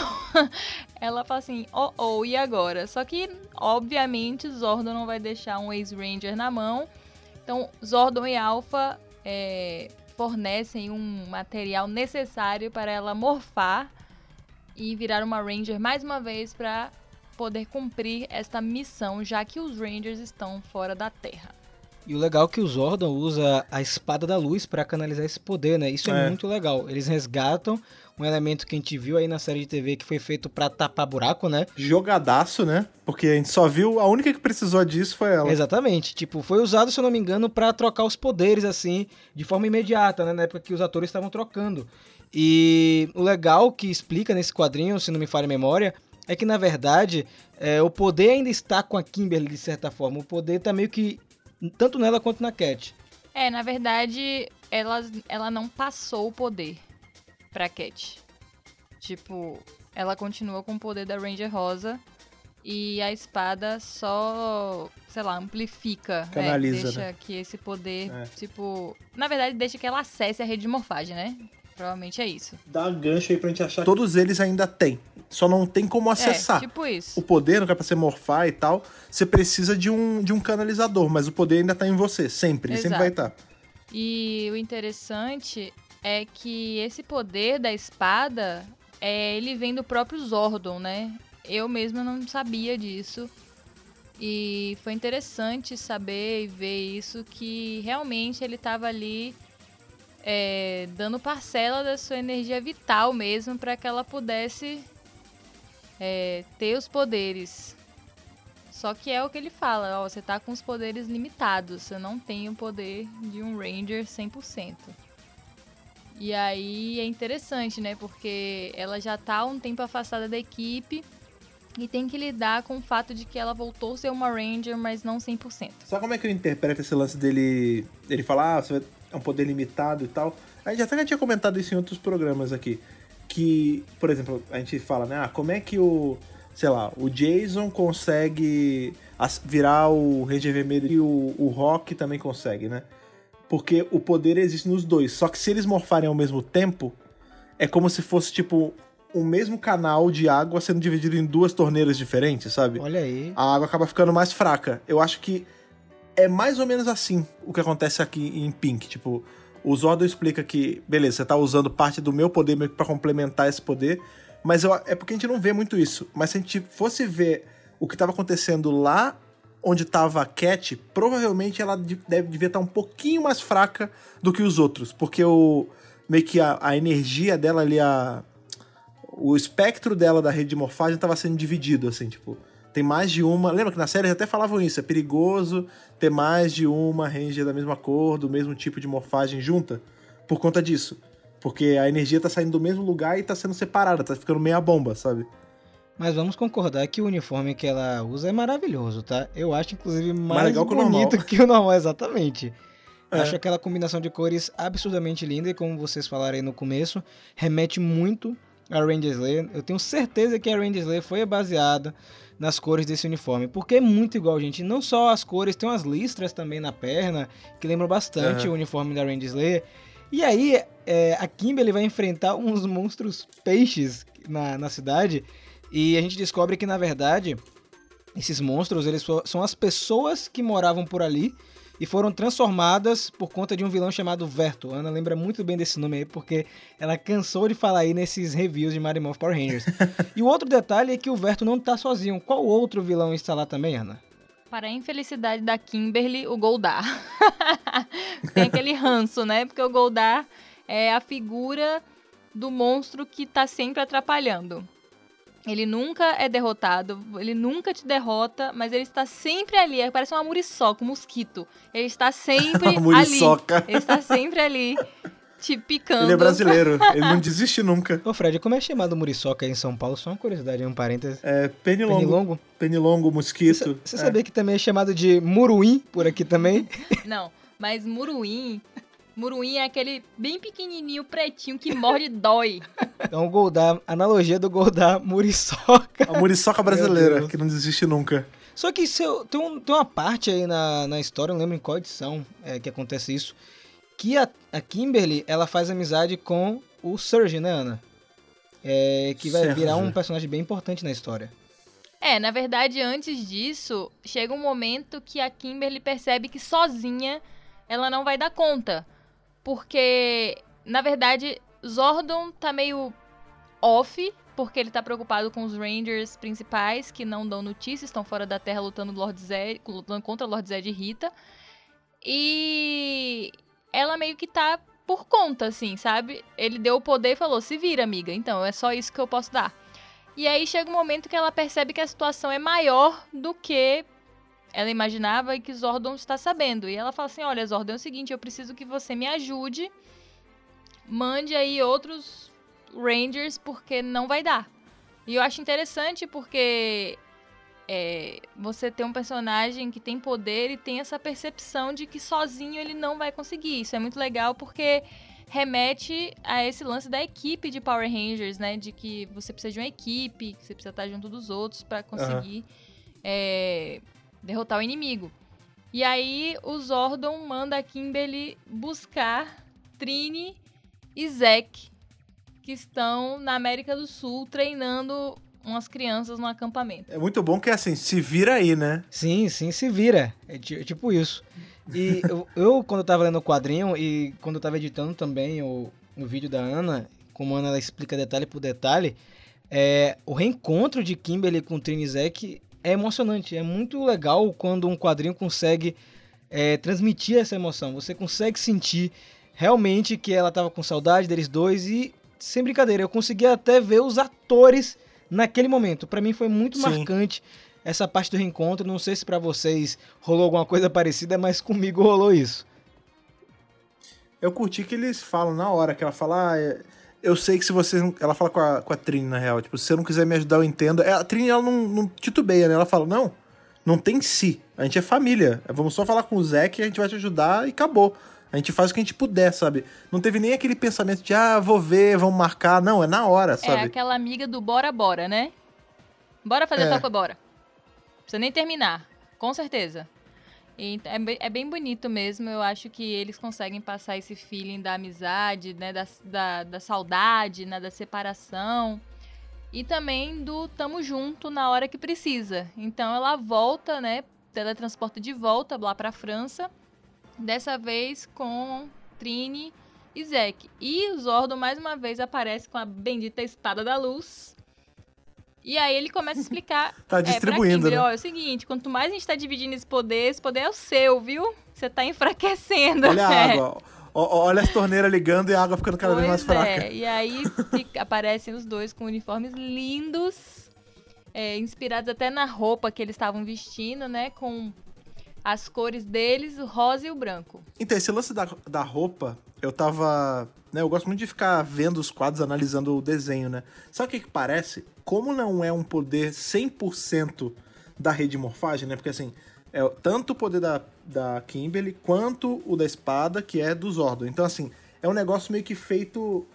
ela fala assim: oh, oh, e agora? Só que, obviamente, Zordon não vai deixar um ex-Ranger na mão. Então, Zordon e Alpha é, fornecem um material necessário para ela morfar e virar uma Ranger mais uma vez para poder cumprir esta missão, já que os Rangers estão fora da Terra. E o legal é que o Zordon usa a espada da luz para canalizar esse poder, né? Isso é. É. muito legal. Eles resgatam um elemento que a gente viu aí na série de TV que foi feito para tapar buraco, né? Jogadaço, né? Porque a gente só viu, a única que precisou disso foi ela. Exatamente. Tipo, foi usado, se eu não me engano, para trocar os poderes, assim, de forma imediata, né? Na época que os atores estavam trocando. E o legal que explica nesse quadrinho, se não me falha a memória, é que, na verdade, é, o poder ainda está com a Kimberly, de certa forma. O poder tá meio que tanto nela quanto na Cat. É, na verdade, ela, ela não passou o poder pra Cat. Tipo, ela continua com o poder da Ranger Rosa e a espada só, sei lá, amplifica, né? Canaliza, Deixa né? que esse poder, É. tipo... Na verdade, deixa que ela acesse a rede de morfagem, né? Provavelmente é isso. Dá gancho aí pra gente achar. que Todos eles ainda têm. Só não tem como acessar. É, tipo isso. O poder não é pra você morfar e tal. Você precisa de um, de um canalizador, mas o poder ainda tá em você, sempre. Ele sempre Exato. vai estar. E o interessante é que esse poder da espada, é, ele vem do próprio Zordon, né? Eu mesma não sabia disso. E foi interessante saber e ver isso, que realmente ele estava ali é, dando parcela da sua energia vital mesmo para que ela pudesse é, ter os poderes. Só que é o que ele fala, ó, você tá com os poderes limitados, você não tem o poder de um Ranger 100%. E aí é interessante, né? Porque ela já tá um tempo afastada da equipe e tem que lidar com o fato de que ela voltou a ser uma Ranger, mas não 100%. Sabe como é que eu interpreto esse lance dele. Ele falar, ah, você é um poder limitado e tal. A gente até já tinha comentado isso em outros programas aqui. Que, por exemplo, a gente fala, né? Ah, como é que o. Sei lá, o Jason consegue virar o Ranger Vermelho e o, o Rock também consegue, né? Porque o poder existe nos dois. Só que se eles morfarem ao mesmo tempo, é como se fosse, tipo, o mesmo canal de água sendo dividido em duas torneiras diferentes, sabe? Olha aí. a água acaba ficando mais fraca. Eu acho que é mais ou menos assim o que acontece aqui em Pink. Tipo, o Zordon explica que, beleza, você tá usando parte do meu poder meio que pra complementar esse poder, mas eu- é porque a gente não vê muito isso. Mas se a gente fosse ver o que tava acontecendo lá onde tava a Cat, provavelmente ela de- deve, devia estar um pouquinho mais fraca do que os outros, porque o meio que a, a energia dela ali, a, o espectro dela da rede de morfagem tava sendo dividido, assim, tipo, tem mais de uma. Lembra que na série até falavam isso, é perigoso ter mais de uma Ranger da mesma cor, do mesmo tipo de morfagem junta, por conta disso. Porque a energia tá saindo do mesmo lugar e tá sendo separada, tá ficando meia bomba, sabe? Mas vamos concordar que o uniforme que ela usa é maravilhoso, tá? Eu acho, inclusive, mais, legal que o bonito que o normal, exatamente. É. Acho aquela combinação de cores absurdamente linda e como vocês falaram aí no começo, remete muito a Ranger Slayer. Eu tenho certeza que a Ranger Slayer foi baseada nas cores desse uniforme, porque é muito igual, gente. Não só as cores, tem umas listras também na perna, que lembram bastante o uniforme da Ranger Slayer. E aí, é, a Kimberly vai enfrentar uns monstros peixes na, na cidade, e a gente descobre que, na verdade, esses monstros, eles são as pessoas que moravam por ali e foram transformadas por conta de um vilão chamado Verto. A Ana lembra muito bem desse nome aí, porque ela cansou de falar aí nesses reviews de Morphin Power Rangers. e o outro detalhe é que o Verto não tá sozinho. Qual outro vilão está lá também, Ana? Para a infelicidade da Kimberly, o Goldar. Tem aquele ranço, né? Porque o Goldar é a figura do monstro que tá sempre atrapalhando. Ele nunca é derrotado, ele nunca te derrota, mas ele está sempre ali. é- Parece uma muriçoca, um mosquito. Ele está sempre Uma ali. muriçoca. Ele está sempre ali, te picando. Ele é brasileiro, ele não desiste nunca. Ô Fred, como é chamado Muriçoca aí em São Paulo? Só uma curiosidade, um parênteses. É pernilongo. Pernilongo? Pernilongo, mosquito. Você é. sabia que também é chamado de Muruim por aqui também? Não, mas muruim... Muruim é aquele bem pequenininho, pretinho, que morde e dói. Então o Goldar, analogia do Goldar Muriçoca. A muriçoca brasileira, que não desiste nunca. Só que se eu- tem, um- tem uma parte aí na, na história, eu não lembro em qual edição é, que acontece isso, que a, a Kimberly, ela faz amizade com o Surge, né, Ana? É, que vai Serge. virar um personagem bem importante na história. É, na verdade, antes disso, chega um momento que a Kimberly percebe que sozinha ela não vai dar conta. Porque, na verdade, Zordon tá meio off, porque ele tá preocupado com os Rangers principais, que não dão notícias, estão fora da Terra lutando, Lord Zed, lutando contra Lord Zed e Rita. E ela meio que tá por conta, assim, sabe? Ele deu o poder e falou: se vira, amiga. Então, é só isso que eu posso dar. E aí chega um momento que ela percebe que a situação é maior do que ela imaginava e que Zordon está sabendo. E ela fala assim: Olha, Zordon, é o seguinte, eu preciso que você me ajude. Mande aí outros Rangers, porque não vai dar. E eu acho interessante porque é, você tem um personagem que tem poder e tem essa percepção de que sozinho ele não vai conseguir. Isso é muito legal porque remete a esse lance da equipe de Power Rangers, né? De que você precisa de uma equipe, que você precisa estar junto dos outros pra conseguir é, derrotar o inimigo. E aí o Zordon manda a Kimberly buscar Trini e Zack que estão na América do Sul treinando umas crianças no acampamento. É muito bom que assim, se vira aí, né? Sim, sim, se vira. É ti- tipo isso. E eu, eu, quando eu tava lendo o quadrinho e quando eu tava editando também o, o vídeo da Ana, como a Ana ela explica detalhe por detalhe, é, o reencontro de Kimberly com Trini e Zack é emocionante. É muito legal quando um quadrinho consegue é, transmitir essa emoção. Você consegue sentir realmente que ela tava com saudade deles dois e, sem brincadeira, eu consegui até ver os atores naquele momento. Pra mim foi muito Sim. marcante essa parte do reencontro. Não sei se pra vocês rolou alguma coisa parecida, mas comigo rolou isso. Eu curti que eles falam na hora, que ela fala, ah, é- eu sei que se vocês não... Ela fala com a, com a Trini, na real, tipo, se você não quiser me ajudar, eu entendo. É, A Trini, ela não, não titubeia, né? Ela fala, não, não tem si, a gente é família. Vamos só falar com o Zack, a gente vai te ajudar e acabou. A gente faz o que a gente puder, sabe? Não teve nem aquele pensamento de, ah, vou ver, vamos marcar. Não, é na hora, É sabe? aquela amiga do bora bora, né? Bora fazer É. tal coisa, bora. Precisa nem terminar, com certeza. E é, bem- é bem bonito mesmo, eu acho que eles conseguem passar esse feeling da amizade, né, da, da, da saudade, né, da separação. E também do tamo junto na hora que precisa. Então ela volta, né, teletransporta de volta lá pra França, dessa vez com Trini e Zack. E o Zordon mais uma vez aparece com a bendita espada da luz. E aí ele começa a explicar Tá é, distribuindo, Kimberly, né? ó, é o seguinte, quanto mais a gente tá dividindo esse poder, esse poder é o seu, viu? Você tá enfraquecendo. Olha a É. água. olha as torneiras ligando e a água ficando cada vez mais Pois fraca. é, E aí aparecem os dois com uniformes lindos, é, inspirados até na roupa que eles estavam vestindo, né? Com as cores deles, o rosa e o branco. Então, esse lance da, da roupa, eu tava. Né, eu gosto muito de ficar vendo os quadros, analisando o desenho, né? Sabe o que, que parece? Como não é um poder 100% da rede morfagem, né? Porque assim, é tanto o poder da, da Kimberly quanto o da espada, que é do Zordon. Então, assim, é um negócio meio que feito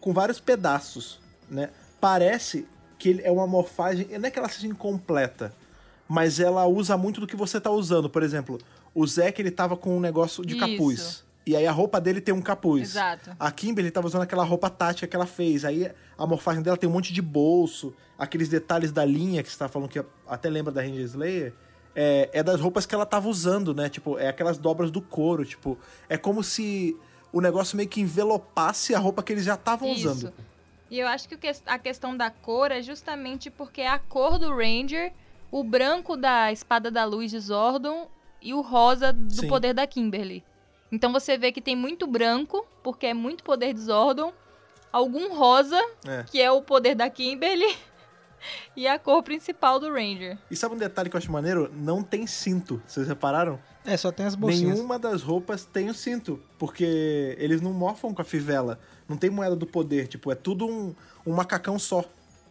com vários pedaços, né? Parece que é uma morfagem. Não é que ela seja incompleta, mas ela usa muito do que você tá usando. Por exemplo, o Zack ele tava com um negócio de Isso. capuz. E aí a roupa dele tem um capuz. Exato. A Kimberly tava usando aquela roupa tática que ela fez. Aí a morfagem dela tem um monte de bolso, aqueles detalhes da linha que você tá falando que até lembra da Ranger Slayer. É, é das roupas que ela tava usando, né? Tipo, é aquelas dobras do couro, tipo, é como se o negócio meio que envelopasse a roupa que eles já estavam usando. E eu acho que- a questão da cor é justamente porque é a cor do Ranger, o branco da espada da luz de Zordon e o rosa do Sim. poder da Kimberly. Então você vê que tem muito branco, porque é muito poder de Zordon, algum rosa, É. que é o poder da Kimberly, e a cor principal do Ranger. E sabe um detalhe que eu acho maneiro? Não tem cinto. Vocês repararam? É, só tem as bolsinhas. Nenhuma das roupas tem o cinto, porque eles não morfam com a fivela. Não tem moeda do poder, tipo, é tudo um, um macacão só.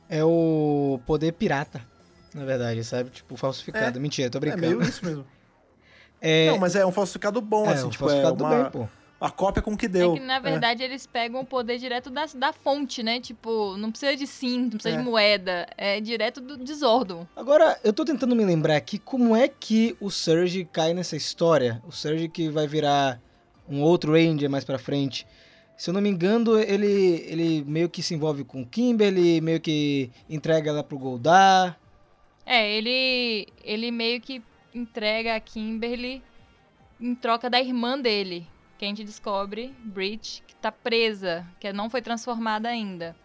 É o poder pirata, na verdade, sabe? Tipo, falsificado. Mentira, tô É brincando. meio isso mesmo. É, Não, mas é um falsificado bom, é, assim, um tipo, falsificado é uma, bem, pô. a cópia com o que deu. É que, na verdade, eles pegam o poder direto da, da fonte, né? Tipo, não precisa de cinto, não precisa É. de moeda. É direto do, de Zordon. Agora, eu tô tentando me lembrar aqui como é que o Surge cai nessa história. O Surge que vai virar um outro Ranger mais pra frente. Se eu não me engano, ele, ele meio que se envolve com Kimberly, meio que entrega ela pro Goldar. É, ele, ele meio que entrega a Kimberly em troca da irmã dele. Que a gente descobre, Brit, que tá presa, que não foi transformada ainda.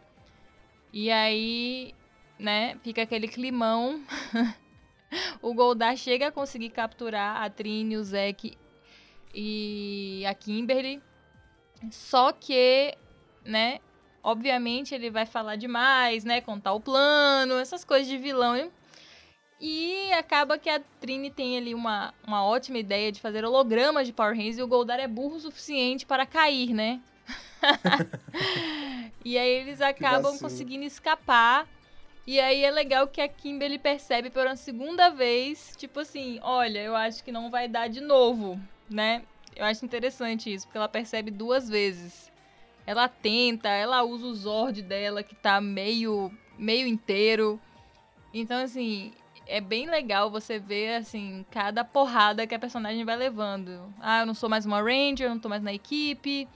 E aí, né, fica aquele climão. o Goldar chega a conseguir capturar a Trini, o Zack e a Kimberly. Só que, né, obviamente ele vai falar demais, né, contar o plano, essas coisas de vilão. E acaba que a Trini tem ali uma, uma ótima ideia de fazer hologramas de Power Rangers e o Goldar é burro o suficiente para cair, né? e aí eles acabam conseguindo escapar. E aí é legal que a Kimberly percebe pela segunda vez, tipo assim, olha, eu acho que não vai dar de novo, né? Eu acho interessante isso, porque ela percebe duas vezes. Ela tenta, ela usa o Zord dela, que tá meio, meio inteiro. Então, assim, é bem legal você ver, assim, cada porrada que a personagem vai levando. Ah, eu não sou mais uma Ranger, eu não tô mais na equipe.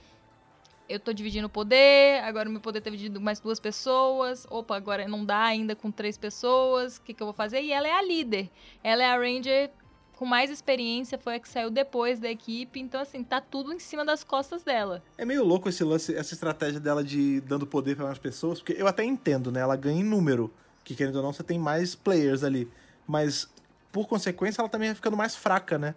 eu tô dividindo o poder, agora o meu poder tá dividido mais duas pessoas. Opa, agora não dá ainda com três pessoas. O que, que eu vou fazer? E ela é a líder. Ela é a Ranger com mais experiência, foi a que saiu depois da equipe. Então, assim, tá tudo em cima das costas dela. É meio louco esse lance, essa estratégia dela de dando poder pra mais pessoas, porque eu até entendo, né? Ela ganha em número, que querendo ou não, você tem mais players ali. Mas, por consequência, ela também vai ficando mais fraca, né?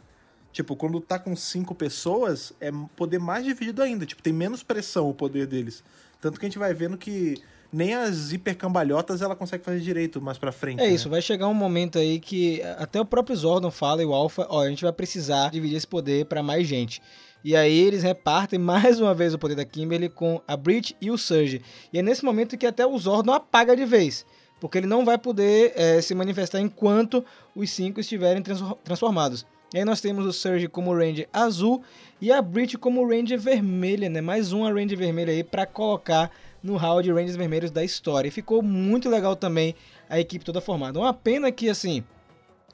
Tipo, quando tá com cinco pessoas, é poder mais dividido ainda. Tipo, tem menos pressão o poder deles. Tanto que a gente vai vendo que nem as hipercambalhotas ela consegue fazer direito mais pra frente. É né? isso, vai chegar um momento aí que até o próprio Zordon fala e o Alpha, ó, a gente vai precisar dividir esse poder pra mais gente. E aí eles repartem mais uma vez o poder da Kimberly com a Breach e o Surge. E é nesse momento que até o Zordon apaga de vez. Porque ele não vai poder eh, se manifestar enquanto os cinco estiverem trans- transformados. E aí nós temos o Surge como Ranger azul e a Breach como Ranger vermelha, né? Mais uma Ranger vermelha aí pra colocar no hall de Rangers vermelhos da história. E ficou muito legal também a equipe toda formada. Uma pena que, assim,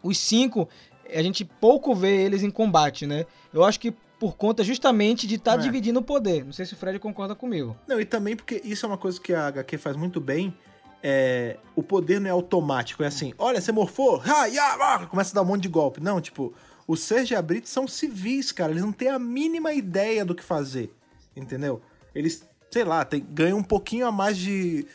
os cinco, a gente pouco vê eles em combate, né? Eu acho que por conta justamente de estar É. dividindo o poder. Não sei se o Fred concorda comigo. Não, e também porque isso é uma coisa que a HQ faz muito bem. É, o poder não é automático, é assim, olha, você morfou, ha, ya, ah, começa a dar um monte de golpe. Não, tipo, o Serge e a Brit são civis, cara, eles não têm a mínima ideia do que fazer, entendeu? Eles, sei lá, tem, ganham um pouquinho a mais de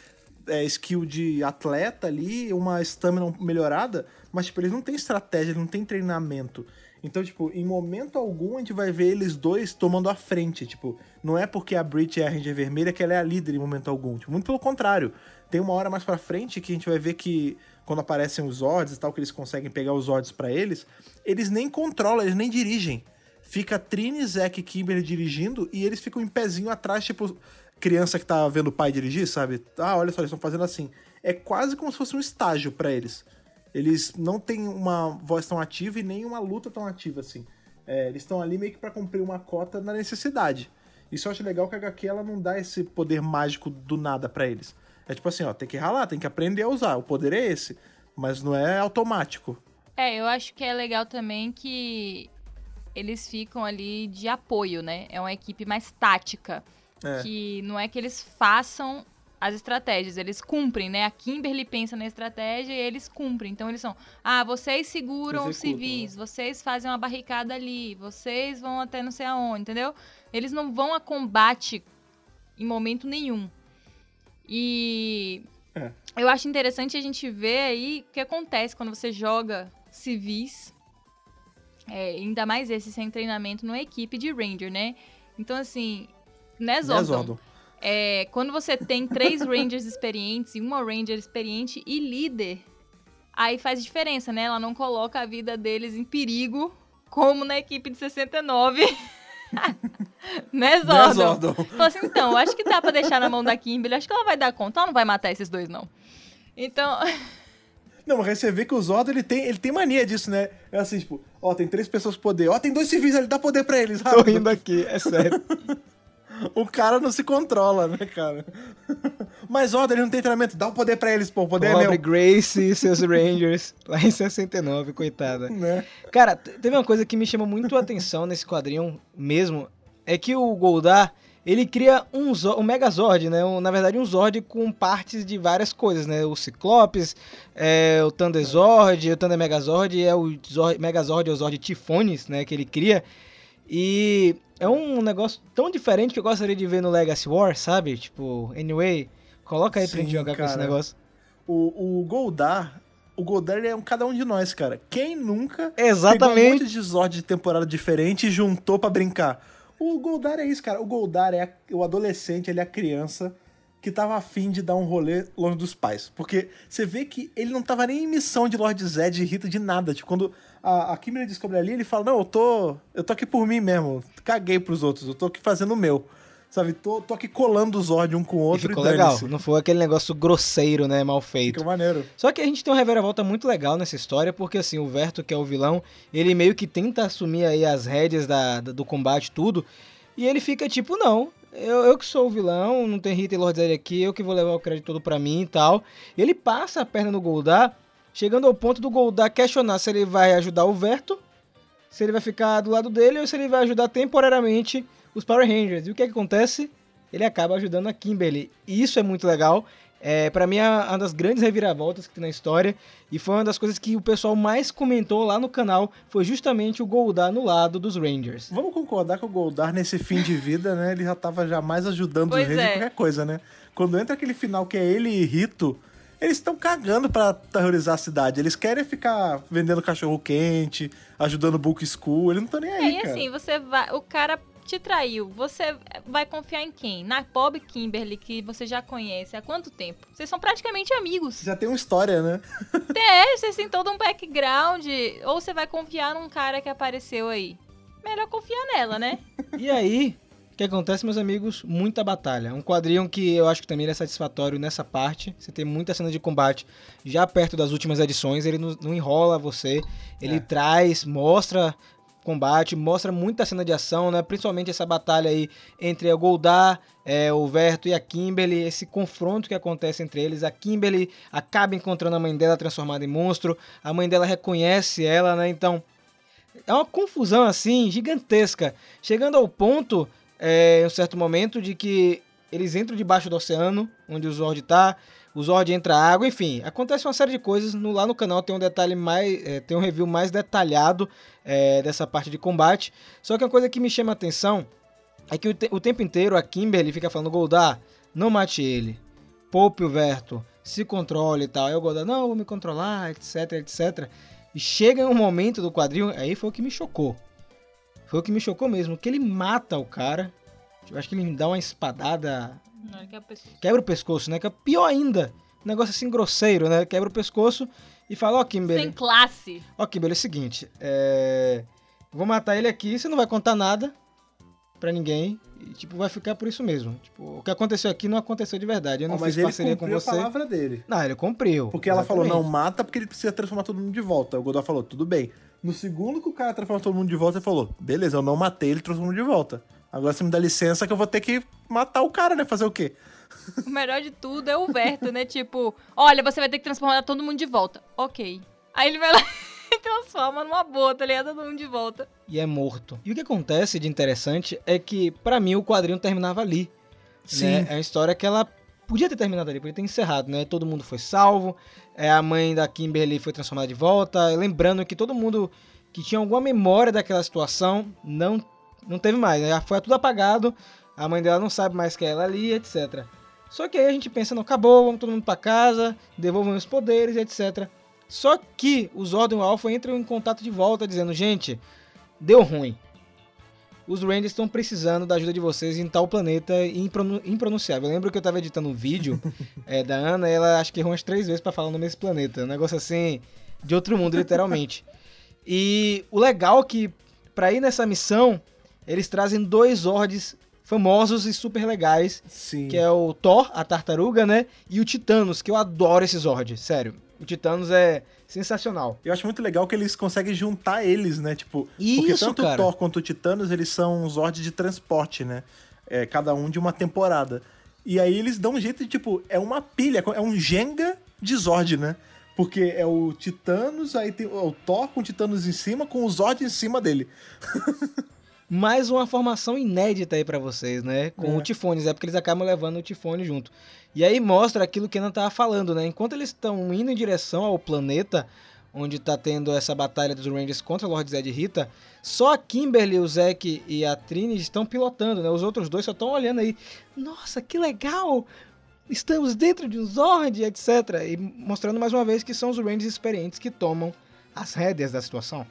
é, skill de atleta ali, uma stamina melhorada, mas, tipo, eles não têm estratégia, eles não têm treinamento. Então, tipo, em momento algum a gente vai ver eles dois tomando a frente. Tipo, não é porque a Brit é a Ranger Vermelha que ela é a líder em momento algum. Tipo, muito pelo contrário. Tem uma hora mais pra frente que a gente vai ver que quando aparecem os Zords e tal, que eles conseguem pegar os Zords pra eles, eles nem controlam, eles nem dirigem. Fica Trini, Zack e Kimberly dirigindo e eles ficam em pezinho atrás, tipo, criança que tá vendo o pai dirigir, sabe? Ah, olha só, eles estão fazendo assim. É quase como se fosse um estágio pra eles. Eles não têm uma voz tão ativa e nem uma luta tão ativa assim. É, eles estão ali meio que pra cumprir uma cota na necessidade. Isso eu acho legal que a HQ ela não dá esse poder mágico do nada pra eles. É tipo assim, ó, tem que ralar, tem que aprender a usar. O poder é esse, mas não é automático. É, eu acho que é legal também que eles ficam ali de apoio, né? É uma equipe mais tática. É. Que não é que eles façam as estratégias, eles cumprem, né? A Kimberly pensa na estratégia e eles cumprem. Então eles são, ah, vocês seguram os Executam, civis, vocês fazem uma barricada ali, vocês vão até não sei aonde, entendeu? Eles não vão a combate em momento nenhum. E É. eu acho interessante a gente ver aí o que acontece quando você joga civis, é, ainda mais esse sem treinamento numa equipe de Ranger, né? Então, assim, né, Né, Zordon? Zordon? É, quando você tem três Rangers experientes e uma Ranger experiente e líder, aí faz diferença, né? Ela não coloca a vida deles em perigo, como na equipe de 69. Zordon? Zordon? Falou assim, então, eu acho que dá pra deixar na mão da Kimberly, acho que ela vai dar conta, ela não vai matar esses dois, não. Então, Não, mas aí você vê que o Zordon ele tem, ele tem mania disso, né? É assim, tipo, ó, tem três pessoas com poder, ó, tem dois civis ali, dá poder pra eles, Tô rápido. rindo aqui, é sério. O cara não se controla, né, cara? Mas Zordon, ele não tem treinamento, dá o poder pra eles, pô, o poder é Pobre meu. Grace e seus Rangers, lá em 69, coitada. Né? Cara, teve uma coisa que me chama muito a atenção nesse quadrinho mesmo, é que o Goldar, ele cria um, um Megazord, né? Um- na verdade, um Zord com partes de várias coisas, né? O Ciclopes, é, o Thunder Zord, o Thunder Megazord, é o Zord, Megazord, é o Zord Tifones, né? Que ele cria. E é um negócio tão diferente que eu gostaria de ver no Legacy War, sabe? Tipo, anyway, coloca aí pra gente Sim, jogar com esse cara. negócio. O, o Goldar, o Goldar é um cada um de nós, cara. Quem nunca pegou um Exatamente. monte de Zord de temporada diferente e juntou pra brincar? O Goldar é isso, cara. O Goldar é a- o adolescente, ele é a criança que tava afim de dar um rolê longe dos pais. Porque você vê que ele não tava nem em missão de Lord Zed e Rita de nada. Tipo, quando a, a Kimberly descobre ali, ele fala, não, eu tô. Eu tô aqui por mim mesmo. Caguei pros outros, eu tô aqui fazendo o meu. Sabe, tô, tô aqui colando os Zord um com o E outro ficou e legal. Não foi aquele negócio grosseiro, né? Mal feito. Fica maneiro. Só que a gente tem uma reviravolta muito legal nessa história, porque assim, o Verto, que é o vilão, ele meio que tenta assumir aí as rédeas da, da- do combate tudo, e ele fica tipo, não, eu, eu que sou o vilão, não tem Rita e Lord Zed aqui, eu que vou levar o crédito todo pra mim e tal. Ele passa a perna no Goldar, chegando ao ponto do Goldar questionar se ele vai ajudar o Verto, se ele vai ficar do lado dele ou se ele vai ajudar temporariamente os Power Rangers. E o que, é que acontece? ele acaba ajudando a Kimberly. E isso é muito legal. É, para mim é uma das grandes reviravoltas que tem na história e foi uma das coisas que o pessoal mais comentou lá no canal foi justamente o Goldar no lado dos Rangers. Vamos concordar que o Goldar, nesse fim de vida, né? Ele já tava jamais ajudando Pois os em é. qualquer coisa, né? Quando entra aquele final que é ele e Rito, eles estão cagando pra terrorizar a cidade. Eles querem ficar vendendo cachorro quente, ajudando o Book School. Eles não estão nem É, aí, e cara. assim, você vai. O cara te traiu. Você vai confiar em quem? Na pobre Kimberly, que você já conhece há quanto tempo? Vocês são praticamente amigos. Já tem uma história, né? É, vocês têm todo um background. Ou você vai confiar num cara que apareceu aí. Melhor confiar nela, né? E aí, o que acontece, meus amigos? Muita batalha. Um quadrinho que eu acho que também é satisfatório nessa parte. Você tem muita cena de combate já perto das últimas edições. Ele não, não enrola você. Ele É. traz, mostra combate, mostra muita cena de ação, né? Principalmente essa batalha aí entre a Goldar, é, o Verto e a Kimberly, esse confronto que acontece entre eles. A Kimberly acaba encontrando a mãe dela transformada em monstro. A mãe dela reconhece ela, né? Então, é uma confusão assim gigantesca, chegando ao ponto, é, em um certo momento, de que eles entram debaixo do oceano, onde o Zord tá, o Zord entra água, enfim, acontece uma série de coisas. No- lá no canal tem um detalhe mais, é, tem um review mais detalhado é, dessa parte de combate. Só que uma coisa que me chama a atenção é que o, te- o tempo inteiro a Kimberly fica falando Goldar, não mate ele, poupe o Verto, se controle e tal. Aí o Goldar, não, vou me controlar, etc, etc. E chega um momento do quadrinho, aí foi o que me chocou. Foi o que me chocou mesmo, que ele mata o cara. Eu acho que ele dá uma espadada, pessoa- quebra o pescoço, né? Que é pior ainda. Um negócio assim grosseiro, né? Quebra o pescoço e fala, ó, Kimberly. Sem classe. Ó, Kimberly, é o seguinte, é... Vou matar ele aqui, você não vai contar nada pra ninguém. E, tipo, vai ficar por isso mesmo. Tipo, o que aconteceu aqui não aconteceu de verdade. Eu não mas fiz ele parceria com cumpriu você. a palavra dele. Não, ele cumpriu. Porque ela falou, não, mata porque ele precisa transformar todo mundo de volta. O Godot falou, tudo bem. No segundo que o cara transforma todo mundo de volta, ele falou, beleza, eu não matei, ele transformou de volta. Agora você me dá licença que eu vou ter que matar o cara, né? Fazer o quê? O melhor de tudo é o Verto, né? Tipo, olha, você vai ter que transformar todo mundo de volta. Ok. Aí ele vai lá e transforma numa boa, tá ligado? Todo mundo de volta. E é morto. E o que acontece de interessante é que, pra mim, o quadrinho terminava ali. né? É uma história que ela podia ter terminado ali, podia ter encerrado, né? Todo mundo foi salvo, é, a mãe da Kimberly foi transformada de volta, lembrando que todo mundo que tinha alguma memória daquela situação não, não teve mais, né? Foi tudo apagado, a mãe dela não sabe mais que é ela ali, etc. Só que aí a gente pensa, não, acabou, vamos todo mundo pra casa, devolvam os poderes, etc. Só que os Zordon e o Alpha entram em contato de volta, dizendo, gente, deu ruim. Os Rangers estão precisando da ajuda de vocês em tal planeta impronu- impronunciável. Eu lembro que eu tava editando um vídeo é, da Ana e ela acho que errou umas três vezes pra falar o nome desse planeta. Um negócio assim, de outro mundo, literalmente. E o legal é que, pra ir nessa missão, eles trazem dois Zords famosos e super legais, Sim. que é o Thor, a tartaruga, né? E o Titanos, que eu adoro esse Zord, sério. O Titanos é sensacional. Eu acho muito legal que eles conseguem juntar eles, né? Tipo, porque Isso, tanto cara. o Thor quanto o Titanos, eles são os Zords de transporte, né? É, cada um de uma temporada. E aí eles dão um jeito de, tipo, é uma pilha, é um Jenga de Zord, né? Porque é o Titanos, aí tem o Thor com o Titanos em cima, com o Zord em cima dele. Mais uma formação inédita aí pra vocês, né? Com É. o Tifones, é porque eles acabam levando o Tifone junto. E aí mostra aquilo que Ana tava falando, né? Enquanto eles estão indo em direção ao planeta, onde tá tendo essa batalha dos Rangers contra Lord Zed e Rita, só a Kimberly, o Zack e a Trini estão pilotando, né? Os outros dois só estão olhando aí. Nossa, que legal! Estamos dentro de um Zord, etc. E mostrando mais uma vez que são os Rangers experientes que tomam as rédeas da situação.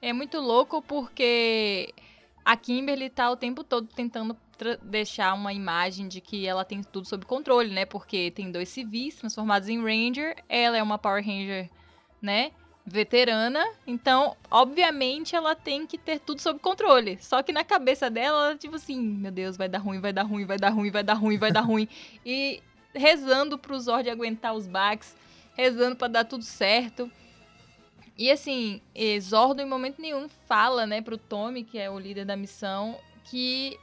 É muito louco porque a Kimberly tá o tempo todo tentando deixar uma imagem de que ela tem tudo sob controle, né? Porque tem dois civis transformados em Ranger, ela é uma Power Ranger, né? Veterana, então, obviamente, ela tem que ter tudo sob controle. Só que na cabeça dela, ela, tipo assim, meu Deus, vai dar ruim, vai dar ruim, vai dar ruim, vai dar ruim, vai dar ruim. E rezando pro Zord aguentar os baques, rezando pra dar tudo certo. E assim, Zordon em momento nenhum fala, né, pro Tommy, que é o líder da missão, que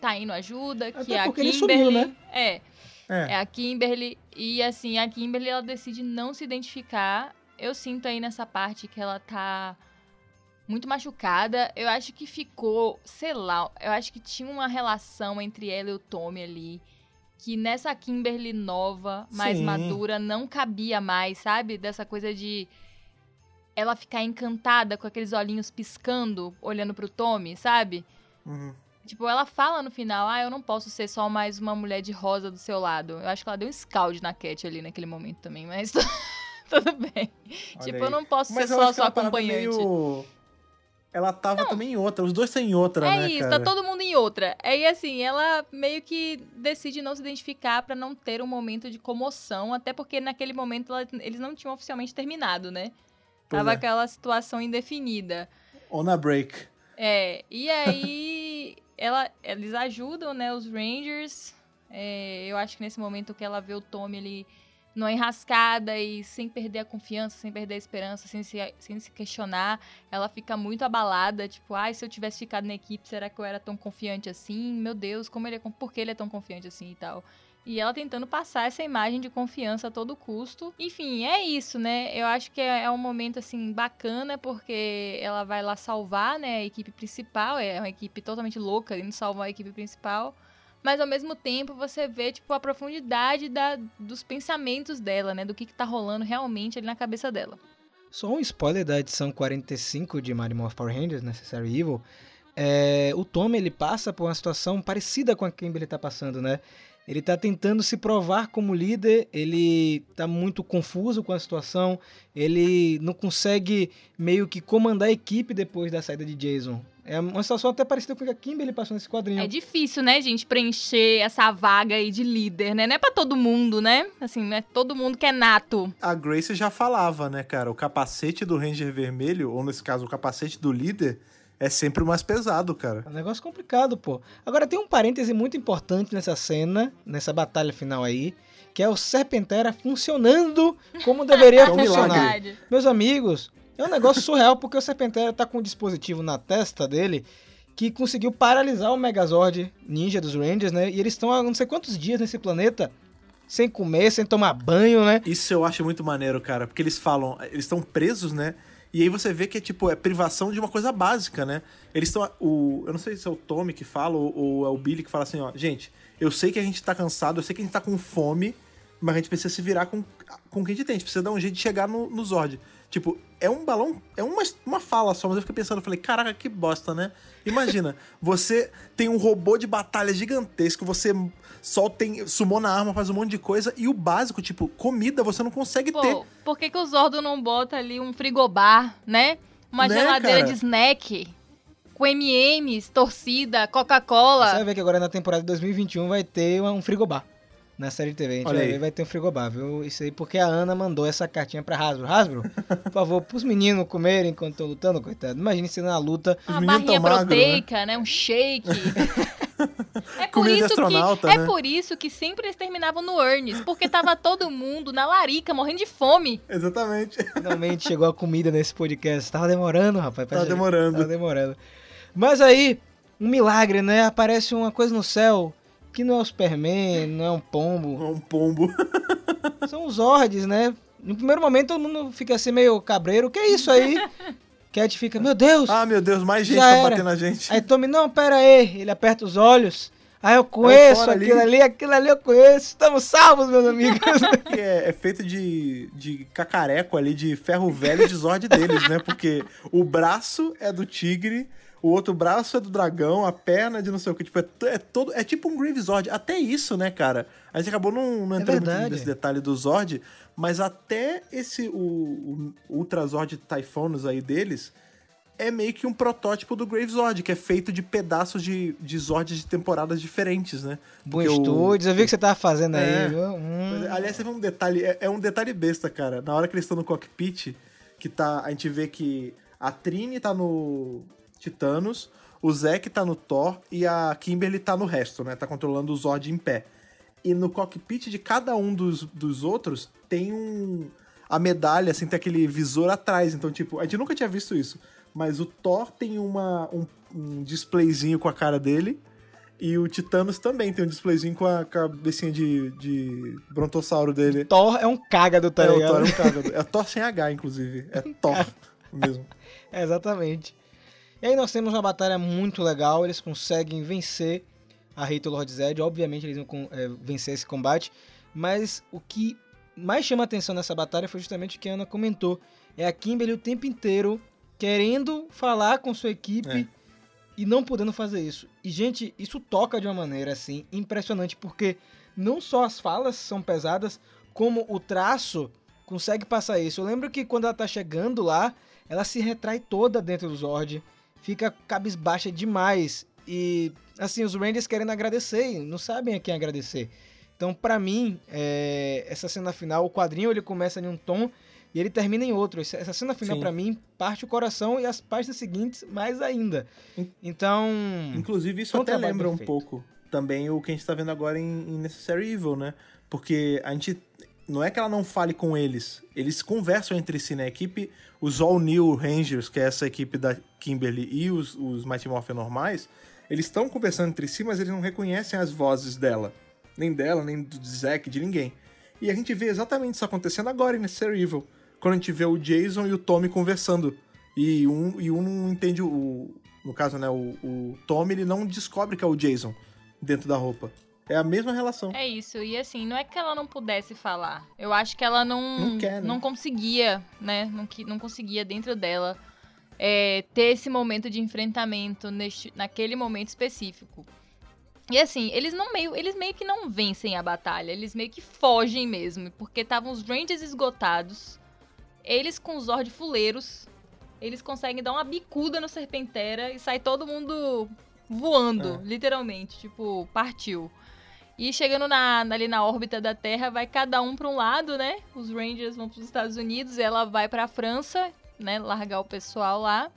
tá indo ajuda, que Até é a Kimberly. sumiu, né? É, É. é a Kimberly. E assim, a Kimberly ela decide não se identificar. Eu sinto aí nessa parte que ela tá muito machucada. Eu acho que ficou, sei lá, eu acho que tinha uma relação entre ela e o Tommy ali. Que nessa Kimberly nova, mais Sim. madura, não cabia mais, sabe? Dessa coisa de ela ficar encantada com aqueles olhinhos piscando, olhando pro Tommy, sabe? Uhum. Tipo, ela fala no final, ah, eu não posso ser só mais uma mulher de rosa do seu lado. Eu acho que ela deu um scald na Cat ali naquele momento também, mas tudo bem. Olha tipo, aí. eu não posso Mas ser só sua é parada acompanhante. meio- Ela tava também em outra. Os dois estão em outra, É né, isso, cara? tá todo mundo em outra. Aí, assim, ela meio que decide não se identificar pra não ter um momento de comoção, até porque naquele momento ela- eles não tinham oficialmente terminado, né? Pois Tava é. aquela situação indefinida. On a break. É, e aí ela, eles ajudam, né, os Rangers. É, eu acho que nesse momento que ela vê o Tommy ele numa enrascada e sem perder a confiança, sem perder a esperança, sem se, sem se questionar, ela fica muito abalada, tipo, ai, se eu tivesse ficado na equipe, será que eu era tão confiante assim? Meu Deus, como ele é, por que ele é tão confiante assim e tal? E ela tentando passar essa imagem de confiança a todo custo. Enfim, é isso, né? Eu acho que é, é um momento, assim, bacana, porque ela vai lá salvar, né, a equipe principal. É uma equipe totalmente louca, indo salvar a equipe principal. Mas, ao mesmo tempo, você vê, tipo, a profundidade da, dos pensamentos dela, né? Do que, que tá rolando realmente ali na cabeça dela. Só um spoiler da edição 45 de Mighty Morphin Power Rangers, Necessary Evil. É, o Tommy ele passa por uma situação parecida com a que ele tá passando, né? Ele tá tentando se provar como líder, ele tá muito confuso com a situação, ele não consegue meio que comandar a equipe depois da saída de Jason. É uma situação até parecida com a que a Kimberly passou nesse quadrinho. É difícil, né, gente, preencher essa vaga aí de líder, né? Não é pra todo mundo, né? Assim, não é todo mundo que é nato. A Grace já falava, né, cara? O capacete do Ranger Vermelho, ou nesse caso, o capacete do líder, é sempre o mais pesado, cara. É um negócio complicado, pô. Agora tem um parêntese muito importante nessa cena, nessa batalha final aí, que é o Serpentera funcionando como deveria É um funcionar. milagre. Verdade. Meus amigos, é um negócio surreal porque o Serpentera tá com um dispositivo na testa dele que conseguiu paralisar o Megazord Ninja dos Rangers, né? E eles estão há não sei quantos dias nesse planeta sem comer, sem tomar banho, né? Isso eu acho muito maneiro, cara, porque eles falam, eles estão presos, né? E aí você vê que é tipo, é privação de uma coisa básica, né? Eles estão. Eu não sei se é o Tommy que fala ou, ou é o Billy que fala assim, ó, gente, eu sei que a gente tá cansado, eu sei que a gente tá com fome, mas a gente precisa se virar com, com o que a gente tem, a gente precisa dar um jeito de chegar no, no Zord. Tipo, é um balão, é uma, uma fala só, mas eu fiquei pensando, eu falei, caraca, que bosta, né? Imagina, você tem um robô de batalha gigantesco, você só tem, sumona a arma, faz um monte de coisa, e o básico, tipo, comida, você não consegue ter. Pô, por que, que o Zordo não bota ali um frigobar, né? Uma Né, geladeira cara? de snack com M&M's, torcida, Você Coca-Cola. vai ver que agora na temporada de 2021 vai ter um frigobar. Na série de TV, a gente Olha vai aí. ver, vai ter um frigobar, viu? Isso aí porque a Ana mandou essa cartinha pra Hasbro. Hasbro, por favor, pros meninos comerem enquanto estão lutando, coitado. Imagine se na luta Uma barrinha magro, proteica, né? Um shake. é, por Comida isso que, é né? por isso que sempre eles terminavam no Ernest. Porque tava todo mundo na larica, morrendo de fome. Exatamente. finalmente chegou a comida nesse podcast. Tava demorando, rapaz. Tava demorando. Tava demorando. Mas aí, um milagre, né? Aparece uma coisa no céu que não é o Superman, não é um pombo. Um pombo. São os Zords, né? No primeiro momento todo mundo fica assim meio cabreiro. Que é isso aí? Cat fica, meu Deus! Ah, meu Deus, mais gente era. bater na gente. Aí Tommy, não, pera aí. Ele aperta os olhos. Aí eu conheço ali. aquilo ali. aquilo ali eu conheço. Estamos salvos, meus amigos. Que é, é feito de, de cacareco ali, de ferro velho de Zord deles, né? Porque o braço é do tigre, o outro braço é do dragão, a perna é de não sei o que. Tipo, é, é todo. É tipo um Grave Zord. Até isso, né, cara? A gente acabou não, não É entrando verdade. nesse detalhe do Zord, mas até esse. O, o Ultra Zord Typhonus aí deles. É meio que um protótipo do Grave Zord, que é feito de pedaços de, de Zords de temporadas diferentes, né? Bom estúdios, eu vi o que você tava fazendo aí, É. viu? Hum. Mas, aliás, teve um detalhe, é, é um detalhe besta, cara. Na hora que eles estão no cockpit, que tá. A gente vê que a Trini tá no Titanos, o Zack tá no Thor e a Kimberly tá no resto, né? Tá controlando o Zord em pé. E no cockpit de cada um dos, dos outros tem um. A medalha, assim, tem aquele visor atrás. Então, tipo, a gente nunca tinha visto isso. Mas o Thor tem uma, um, um displayzinho com a cara dele. E o Titanos também tem um displayzinho com a cabecinha de, de brontossauro dele. Thor é um cágado, tá é, o ligado? Thor é um cagado. É Thor sem H, inclusive. É Thor mesmo. É, exatamente. E aí nós temos uma batalha muito legal, eles conseguem vencer a Rei Lord Zed, obviamente eles vão é, vencer esse combate, mas o que mais chama atenção nessa batalha foi justamente o que a Ana comentou, é a Kimberly o tempo inteiro querendo falar com sua equipe É. e não podendo fazer isso. E gente, isso toca de uma maneira assim impressionante, porque não só as falas são pesadas, como o traço consegue passar isso. Eu lembro que quando ela tá chegando lá, ela se retrai toda dentro do Zord, fica cabisbaixa demais. E assim, os Rangers querendo agradecer, não sabem a quem agradecer. Então, pra mim, é, essa cena final, o quadrinho ele começa em um tom e ele termina em outro. Essa- cena final, pra mim, parte o coração e as páginas seguintes mais ainda. In- Então, Inclusive, isso até lembra um pouco também o que a gente tá vendo agora em, em Necessary Evil, né? Porque a gente. Não é que ela não fale com eles, eles conversam entre si, né? A equipe, os All New Rangers, que é essa equipe da Kimberly, e os, os Mighty Morphin normais, eles estão conversando entre si, mas eles não reconhecem as vozes dela. Nem dela, nem do Zack, de ninguém. E a gente vê exatamente isso acontecendo agora em Necessary Evil. Quando a gente vê o Jason e o Tommy conversando. E um, e um não entende o. No caso, né? O, o Tommy ele não descobre que é o Jason dentro da roupa. É a mesma relação. É isso, e assim, não é que ela não pudesse falar. Eu acho que ela não, Não quer, né? não conseguia, né? Não, que- não conseguia dentro dela é, ter esse momento de enfrentamento neste, naquele momento específico. E assim, eles não meio, eles meio que não vencem a batalha, eles meio que fogem mesmo, porque estavam os Rangers esgotados, eles com os Zord fuleiros, eles conseguem dar uma bicuda no Serpentera e sai todo mundo voando, É. literalmente, tipo, partiu. E chegando na, ali na órbita da Terra, vai cada um para um lado, né? Os Rangers vão para os Estados Unidos, ela vai para a França, né? Largar o pessoal lá.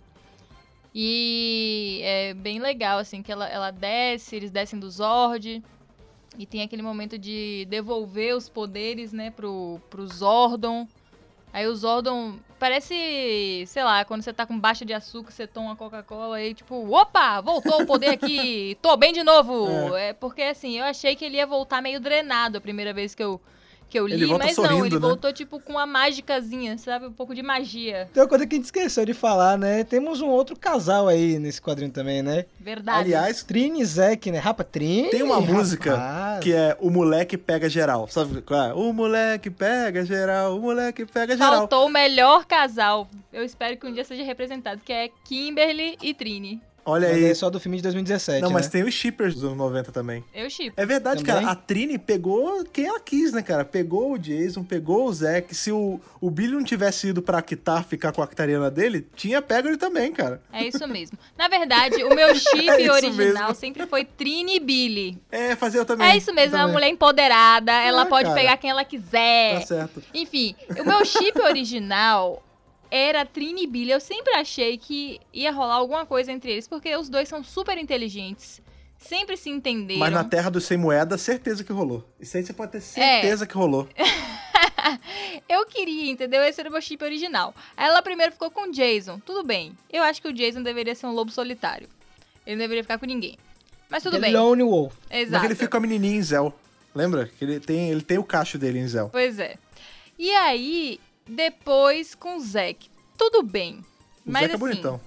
E é bem legal, assim, que ela, ela desce, eles descem do Zord. E tem aquele momento de devolver os poderes, né, pro, pro Zordon. Aí o Zordon parece, sei lá, quando você tá com baixa de açúcar, você toma uma Coca-Cola e tipo, opa, voltou o poder aqui, tô bem de novo. É. porque assim, eu achei que ele ia voltar meio drenado a primeira vez que eu, que eu li, Ele volta mas não, sorrindo, ele né? voltou tipo com uma mágicazinha, sabe? Um pouco de magia. tem uma coisa que a gente esqueceu de falar, né? Temos um outro casal aí nesse quadrinho também, né? Verdade. Aliás, Trini e Zack, né? Rapa, Trini. tem uma rapaz. música que é O Moleque Pega Geral. Sabe qual é? O moleque pega geral, o moleque pega geral. Faltou o melhor casal. Eu espero que um dia seja representado, que é Kimberly e Trini. Olha Mas aí. é só do filme de 2017, Não, mas né? tem os shippers dos anos 90 também. Eu chipo. É verdade, Também? cara. A Trini pegou quem ela quis, né, cara? Pegou o Jason, pegou o Zack. Se o, o Billy não tivesse ido pra Kitar ficar com a Actariana dele, tinha pego ele também, cara. É isso mesmo. Na verdade, o meu chip É original mesmo. sempre foi Trini e Billy. É, fazer eu também. É isso mesmo, é uma mulher empoderada, ela É, pode cara. pegar quem ela quiser. Tá certo. Enfim, o meu chip original era Trini e Billy. Eu sempre achei que ia rolar alguma coisa entre eles, porque os dois são super inteligentes, sempre se entenderam. Mas na Terra do Sem Moeda, certeza que rolou. Isso aí você pode ter certeza que rolou. Eu queria, entendeu? Esse era o meu chip original. Aí ela primeiro ficou com o Jason. Tudo bem. Eu acho que o Jason deveria ser um lobo solitário. Ele não deveria ficar com ninguém. Mas tudo The bem. Lone Wolf. Mas Exato. ele fica com a menininha em Zell. Lembra? Que ele tem, ele tem o cacho dele em Zell. Pois é. E aí, depois com o Zack. Tudo bem. O Mas Zack é assim, bonitão.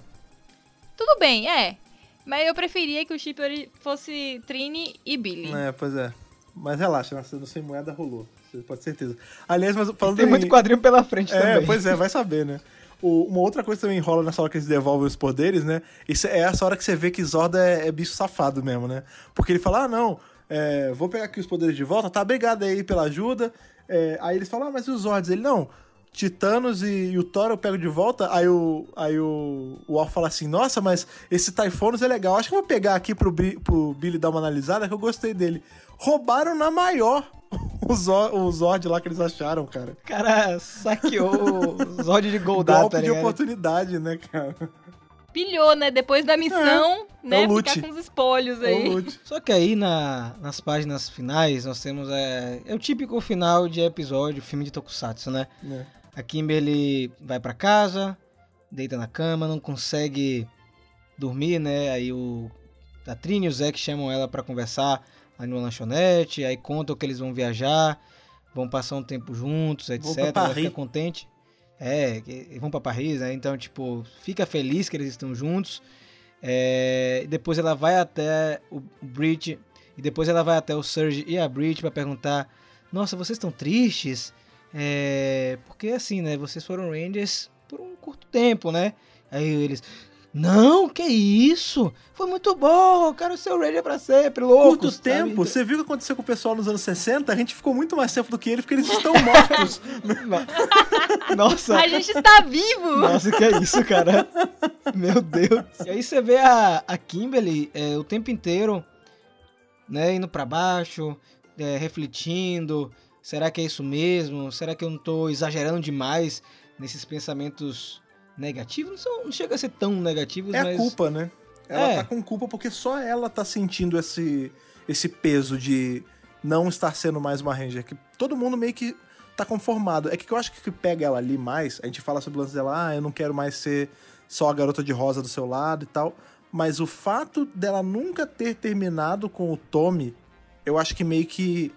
tudo bem, é. Mas eu preferia que o chip fosse Trini e Billy. É, pois é. Mas relaxa, na no Sem Moeda rolou. Você pode ter certeza. Aliás, mas falando Tem em- muito quadrinho pela frente É, também. pois é, vai saber, né? O- uma outra coisa que também rola nessa hora que eles devolvem os poderes, né? Isso é essa hora que você vê que Zorda é, é bicho safado mesmo, né? Porque ele fala, ah, não, é, vou pegar aqui os poderes de volta, tá, obrigado aí pela ajuda. É, aí eles falam, ah, mas e os Zords? Ele, não, Titanos e, e o Thor eu pego de volta. Aí o, aí o, o Alpha fala assim, nossa, mas esse Typhonus é legal, acho que eu vou pegar aqui pro, pro Billy dar uma analisada, que eu gostei dele. Roubaram na maior o Zord, o Zord lá que eles acharam, cara. O cara saqueou o Zord de Goldar, Golpe tá de oportunidade, né, cara? Pilhou, né? Depois da missão, né? é o loot. Ficar com os espolhos É aí. o Lute. Só que aí na- nas páginas finais nós temos é, é o típico final de episódio, filme de Tokusatsu, né? né? A Kimberly vai pra casa, deita na cama, não consegue dormir, né? Aí o a Trini e o Zack chamam ela pra conversar lá numa lanchonete, aí contam que eles vão viajar, vão passar um tempo juntos, etc. Pra Ela fica contente. É, vão pra Paris, né? Então, tipo, fica feliz que eles estão juntos. É, e depois ela vai até o Breach, e depois ela vai até o Surge e a Breach pra perguntar: Nossa, vocês estão tristes? É, porque assim, né? Vocês foram Rangers por um curto tempo, né? Aí eles. Não, que isso? Foi muito bom, eu quero ser o Ranger pra sempre, louco. Curto tempo, você viu o que aconteceu com o pessoal nos anos 60? A gente ficou muito mais tempo do que eles porque eles estão mortos. Nossa, A gente está vivo! Nossa, que é isso, cara? Meu Deus. E aí você vê a, a Kimberly é, o tempo inteiro, né, indo pra baixo, é, refletindo. Será que é isso mesmo? Será que eu não tô exagerando demais nesses pensamentos negativos? Não, são, não chega a ser tão negativos, É mas... a culpa, né? Ela É. tá com culpa porque só ela tá sentindo esse, esse peso de não estar sendo mais uma Ranger. Que todo mundo meio que tá conformado. É que eu acho que o que pega ela ali mais, a gente fala sobre o lance dela, ah, eu não quero mais ser só a garota de rosa do seu lado e tal. Mas o fato dela nunca ter terminado com o Tommy, eu acho que meio que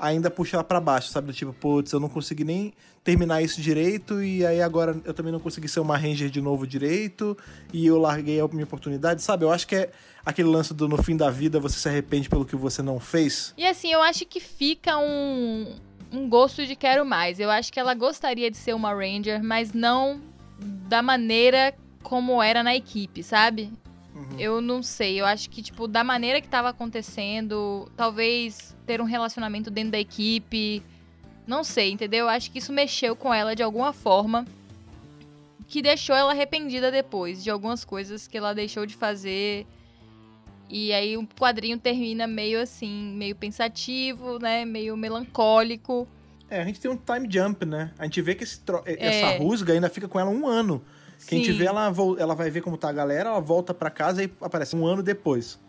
ainda puxa ela pra baixo, sabe? Do tipo, putz, eu não consegui nem terminar isso direito e aí agora eu também não consegui ser uma Ranger de novo direito e eu larguei a minha oportunidade, sabe? Eu acho que é aquele lance do no fim da vida você se arrepende pelo que você não fez. E assim, eu acho que fica um, um gosto de quero mais. Eu acho que ela gostaria de ser uma Ranger, mas não da maneira como era na equipe, sabe? Eu não sei, eu acho que, tipo, da maneira que tava acontecendo, talvez ter um relacionamento dentro da equipe, não sei, entendeu? Eu acho que isso mexeu com ela de alguma forma, que deixou ela arrependida depois de algumas coisas que ela deixou de fazer. E aí o quadrinho termina meio assim, meio pensativo, né? Meio melancólico. É, a gente tem um time jump, né? A gente vê que esse tro- É. essa rusga ainda fica com ela um ano. Que a gente Sim. vê, ela, ela vai ver como tá a galera, ela volta pra casa e aparece um ano depois.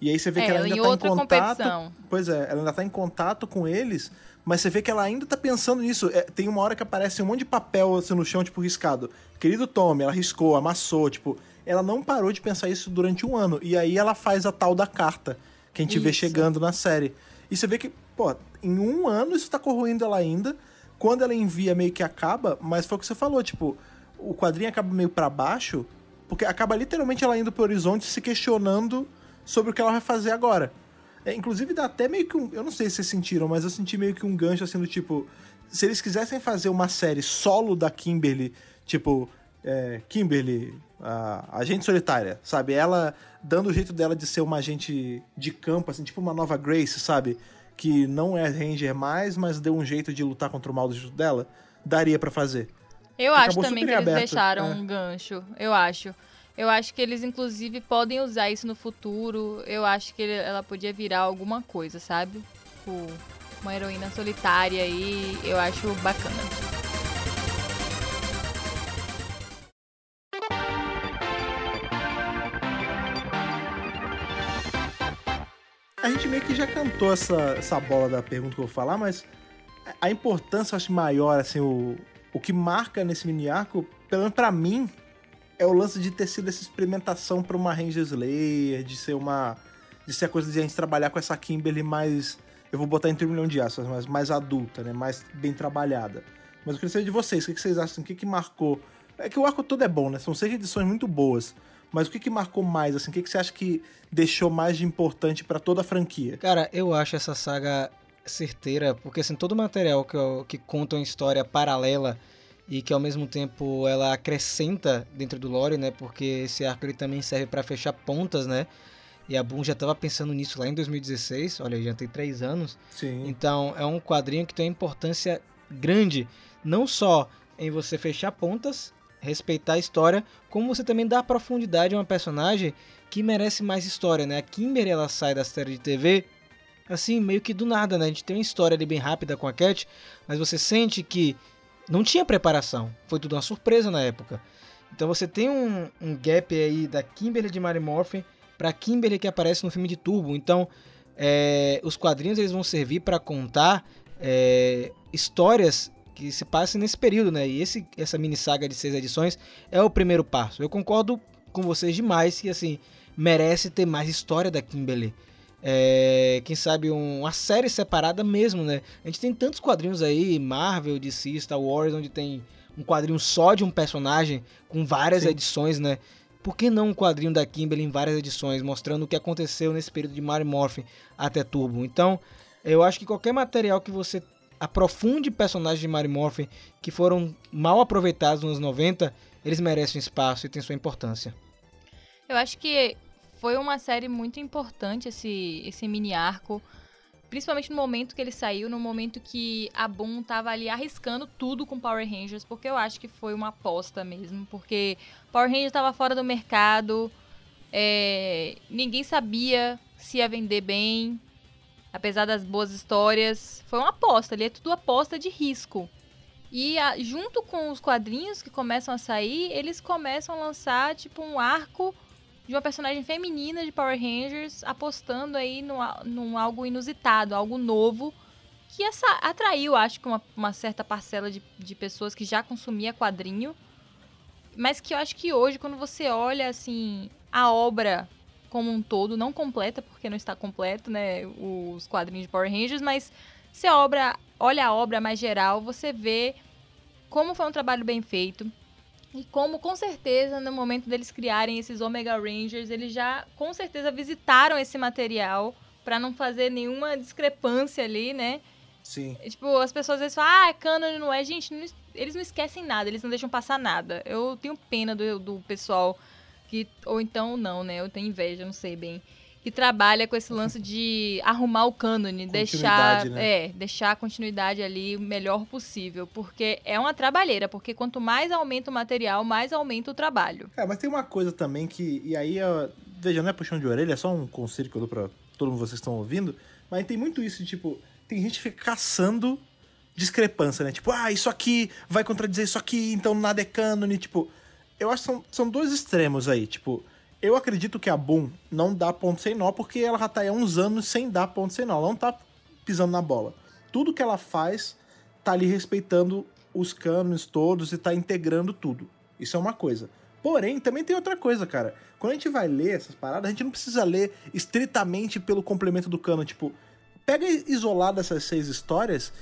E aí você vê É, que ela ainda em tá em contato. competição. Pois é, ela ainda tá em contato com eles, mas você vê que ela ainda tá pensando nisso. É, tem uma hora que aparece um monte de papel assim no chão, tipo, riscado. Querido Tommy, ela riscou, amassou, tipo, ela não parou de pensar isso durante um ano. E aí ela faz a tal da carta que a gente vê Isso. chegando na série. E você vê que, pô, em um ano isso tá corroendo ela ainda. Quando ela envia, meio que acaba, mas foi o que você falou, tipo, o quadrinho acaba meio pra baixo, porque acaba literalmente ela indo pro horizonte se questionando sobre o que ela vai fazer agora. É, inclusive dá até meio que um. Eu não sei se vocês sentiram, mas eu senti meio que um gancho assim do tipo. Se eles quisessem fazer uma série solo da Kimberly, tipo. é, Kimberly, a agente solitária, sabe? Ela dando o jeito dela de ser uma agente de campo, assim, tipo uma nova Grace, sabe? Que não é Ranger mais, mas deu um jeito de lutar contra o mal do jeito dela. Daria pra fazer. Eu Acabou acho também que eles aberto, deixaram é. um gancho. Eu acho. Eu acho que eles, inclusive, podem usar isso no futuro. Eu acho que ela podia virar alguma coisa, sabe? Tipo, uma heroína solitária aí. Eu acho bacana. A gente meio que já cantou essa, essa bola da pergunta que eu vou falar, mas a- a importância, eu acho, maior, assim, o, o que marca nesse mini arco, pelo menos pra mim, é o lance de ter sido essa experimentação pra uma Ranger Slayer, de ser uma. de ser a coisa de a gente trabalhar com essa Kimberly mais. Eu vou botar entre um milhão de aspas, mas mais adulta, né? Mais bem trabalhada. Mas eu queria saber de vocês, o que vocês acham? O que, que marcou? É que o arco todo é bom, né? São seis edições muito boas. Mas o que, que marcou mais, assim? O que, que você acha que deixou mais de importante pra toda a franquia? Cara, eu acho essa saga certeira, porque assim, todo material que, eu- que conta uma história paralela e que ao mesmo tempo ela acrescenta dentro do lore, né? Porque esse arco ele também serve pra fechar pontas, né? E a Boom já tava pensando nisso lá em 2016, olha, já tem três anos. Sim. Então é um quadrinho que tem uma importância grande, não só em você fechar pontas, respeitar a história, como você também dar profundidade a uma personagem que merece mais história, né? A Kimberly ela sai da série de TV assim, meio que do nada, né? A gente tem uma história ali bem rápida com a Cat, mas você sente que não tinha preparação, foi tudo uma surpresa na época. Então você tem um, um gap aí da Kimberly de Mary Morphin pra Kimberly que aparece no filme de Turbo. Então é, os quadrinhos eles vão servir para contar é, histórias que se passem nesse período, né? E esse, essa mini saga de seis edições é o primeiro passo. Eu concordo com vocês demais que assim merece ter mais história da Kimberly. É, quem sabe um- uma série separada mesmo, né? A gente tem tantos quadrinhos aí, Marvel, DC, Star Wars, onde tem um quadrinho só de um personagem com várias Sim. edições, né? por que não um quadrinho da Kimberly em várias edições, mostrando o que aconteceu nesse período de Mary Morphin até Turbo? Então, eu acho que qualquer material que você aprofunde personagens de Mary Morphin que foram mal aproveitados nos 90, eles merecem espaço e têm sua importância. Eu acho que foi uma série muito importante esse, esse mini arco. Principalmente no momento que ele saiu, no momento que a Boom tava ali arriscando tudo com Power Rangers, porque eu acho que foi uma aposta mesmo. Porque Power Rangers tava fora do mercado, é, ninguém sabia se ia vender bem, apesar das boas histórias. Foi uma aposta, ali é tudo aposta de risco. E a- junto com os quadrinhos que começam a sair, eles começam a lançar tipo um arco de uma personagem feminina de Power Rangers apostando aí a- num algo inusitado, algo novo, que essa, atraiu, acho que, uma, uma certa parcela de, de pessoas que já consumia quadrinho, mas que eu acho que hoje, quando você olha, assim, a obra como um todo, não completa, porque não está completo, né, os quadrinhos de Power Rangers, mas se a obra, olha a obra mais geral, você vê como foi um trabalho bem feito, e como, com certeza, no momento deles criarem esses Omega Rangers, eles já, com certeza, visitaram esse material pra não fazer nenhuma discrepância ali, né? Sim. Tipo, as pessoas às vezes falam, ah, é canon, não é. Gente, não es- eles não esquecem nada, eles não deixam passar nada. Eu tenho pena do, do pessoal que. Ou então não, né? Eu tenho inveja, não sei bem. Que trabalha com esse lance de arrumar o cânone, deixar. Né? É, deixar a continuidade ali o melhor possível. Porque é uma trabalheira, porque quanto mais aumenta o material, mais aumenta o trabalho. É, mas tem uma coisa também que. E aí, ó, veja, não é puxão de orelha, é só um conselho que eu dou pra todo mundo que vocês estão ouvindo. Mas tem muito isso, de, tipo, tem gente que fica caçando discrepância, né? Tipo, ah, isso aqui vai contradizer isso aqui, então nada é cânone. Tipo, eu acho que são, são dois extremos aí. Tipo, eu acredito que a Boom não dá ponto sem nó, porque ela já tá aí há uns anos sem dar ponto sem nó. Ela não tá pisando na bola. Tudo que ela faz tá ali respeitando os cânones todos e tá integrando tudo. Isso é uma coisa. Porém, também tem outra coisa, cara. Quando a gente vai ler essas paradas, a gente não precisa ler estritamente pelo complemento do cano. Tipo, pega isolado essas seis histórias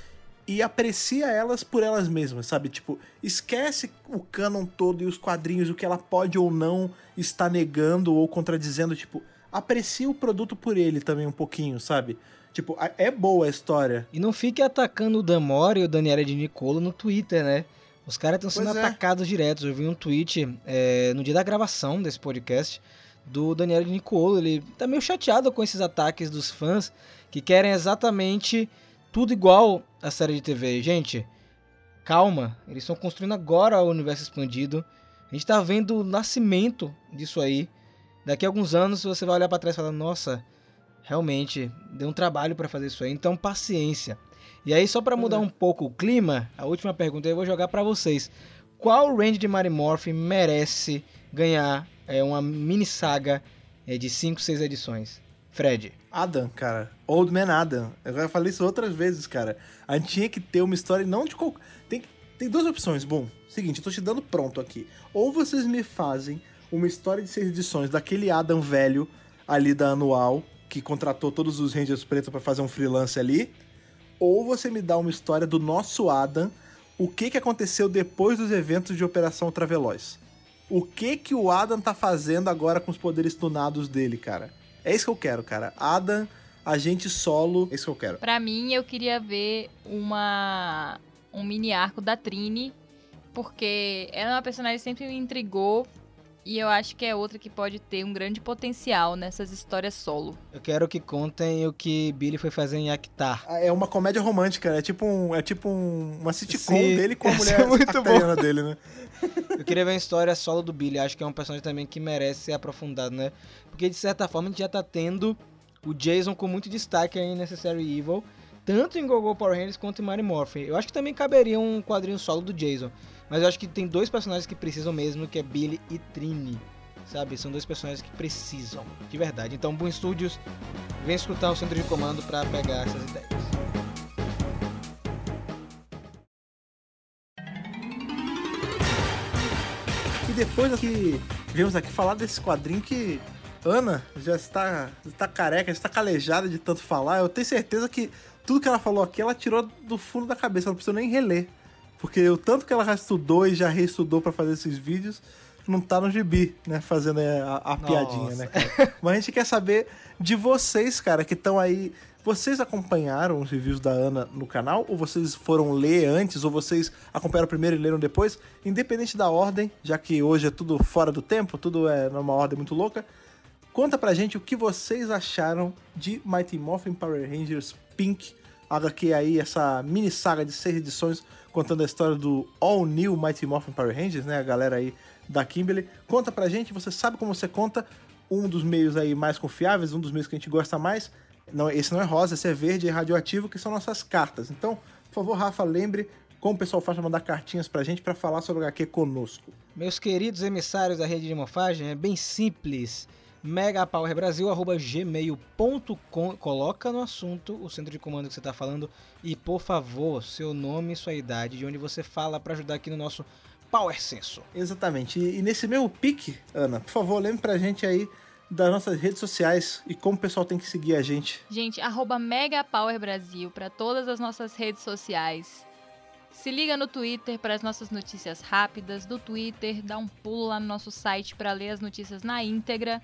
e aprecia elas por elas mesmas, sabe? Tipo, esquece o canon todo e os quadrinhos, o que ela pode ou não estar negando ou contradizendo. Tipo, aprecia o produto por ele também um pouquinho, sabe? Tipo, é boa a história. E não fique atacando o Damore e o Daniela de Nicolo no Twitter, né? Os caras estão sendo é. atacados diretos. Eu vi um tweet é, no dia da gravação desse podcast do Daniel de Nicolo. Ele tá meio chateado com esses ataques dos fãs que querem exatamente tudo igual à série de TV. Gente, calma. Eles estão construindo agora o universo expandido. A gente tá vendo o nascimento disso aí. Daqui a alguns anos você vai olhar pra trás e falar: Nossa, realmente deu um trabalho pra fazer isso aí. Então, paciência. E aí, só pra mudar é. um pouco o clima, a última pergunta eu vou jogar pra vocês. Qual range de Mary Morphin merece ganhar é, uma mini saga é, de 5, 6 edições? Fred. Adam, cara. Old Man Adam. Eu já falei isso outras vezes, cara. A gente tinha que ter uma história não de qualquer. Tem, tem duas opções. Bom, seguinte, eu tô te dando pronto aqui. Ou vocês me fazem uma história de seis edições daquele Adam velho ali da anual, que contratou todos os Rangers pretos pra fazer um freelance ali. Ou você me dá uma história do nosso Adam, o que, que aconteceu depois dos eventos de Operação Ultraveloz. O que que o Adam tá fazendo agora com os poderes tunados dele, cara? É isso que eu quero, cara. Adam, agente solo, é isso que eu quero. Pra mim, eu queria ver uma um mini arco da Trini, porque ela é uma personagem que sempre me intrigou e eu acho que é outra que pode ter um grande potencial nessas histórias solo. Eu quero que contem o que Billy foi fazer em Actar. Ah, É uma comédia romântica, é tipo, um, é tipo um- uma sitcom Sim, dele com a essa mulher é muito sacatariana dele, né? Eu queria ver a história solo do Billy. Acho que é um personagem também que merece ser aprofundado, né? Porque de certa forma a gente já tá tendo o Jason com muito destaque em Necessary Evil, tanto em Gogo Power Rangers quanto em Mary Morphin. Eu acho que também caberia um quadrinho solo do Jason. Mas eu acho que tem dois personagens que precisam mesmo, que é Billy e Trini. Sabe? São dois personagens que precisam, de verdade. Então, Boom Studios, vem escutar o centro de comando pra pegar essas ideias. E depois que viemos aqui falar desse quadrinho que Ana já está, está careca, já está calejada de tanto falar. Eu tenho certeza que tudo que ela falou aqui, ela tirou do fundo da cabeça, ela não precisa nem reler. Porque o tanto que ela já estudou e já reestudou pra fazer esses vídeos, não tá no gibi, né? Fazendo a, a piadinha, né, cara? Mas a gente quer saber de vocês, cara, que estão aí. Vocês acompanharam os reviews da Ana no canal? Ou vocês foram ler antes? Ou vocês acompanharam primeiro e leram depois? Independente da ordem, já que hoje é tudo fora do tempo, tudo é numa ordem muito louca. Conta pra gente o que vocês acharam de Mighty Morphin Power Rangers Pink, HQ aí, essa mini saga de seis edições contando a história do All New Mighty Morphin Power Rangers, né? A galera aí da Kimberly. Conta pra gente, você sabe como você conta, um dos meios aí mais confiáveis, um dos meios que a gente gosta mais. Não, esse não é rosa, esse é verde e radioativo, que são nossas cartas. Então, por favor, Rafa, lembre como o pessoal faz pra mandar cartinhas pra gente pra falar sobre HQ conosco. Meus queridos emissários da rede de morfagem, é bem simples. megapowerbrasil.gmail.com Coloca no assunto o centro de comando que você está falando e, por favor, seu nome, sua idade, de onde você fala para ajudar aqui no nosso Power Senso. Exatamente. E, e nesse mesmo pique, Ana, por favor, lembre pra gente aí das nossas redes sociais e como o pessoal tem que seguir a gente. Gente, arroba MegaPowerBrasil para todas as nossas redes sociais. Se liga no Twitter para as nossas notícias rápidas. Do Twitter, dá um pulo lá no nosso site para ler as notícias na íntegra.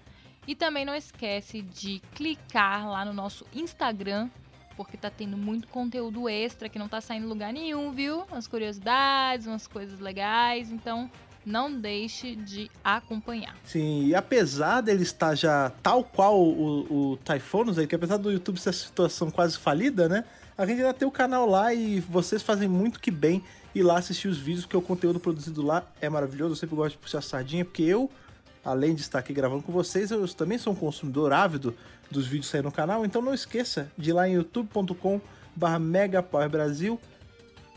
E também não esquece de clicar lá no nosso Instagram, porque tá tendo muito conteúdo extra que não tá saindo em lugar nenhum, viu? Umas curiosidades, umas coisas legais. Então, não deixe de acompanhar. Sim, e apesar dele estar já tal qual o, o Typhonus aí, que apesar do YouTube ser a situação quase falida, né? A gente ainda tem o canal lá e vocês fazem muito que bem ir lá assistir os vídeos, porque o conteúdo produzido lá é maravilhoso. Eu sempre gosto de puxar sardinha, porque eu, além de estar aqui gravando com vocês, eu também sou um consumidor ávido dos vídeos saírem no canal. Então não esqueça de ir lá em youtube.com megapowerbrasil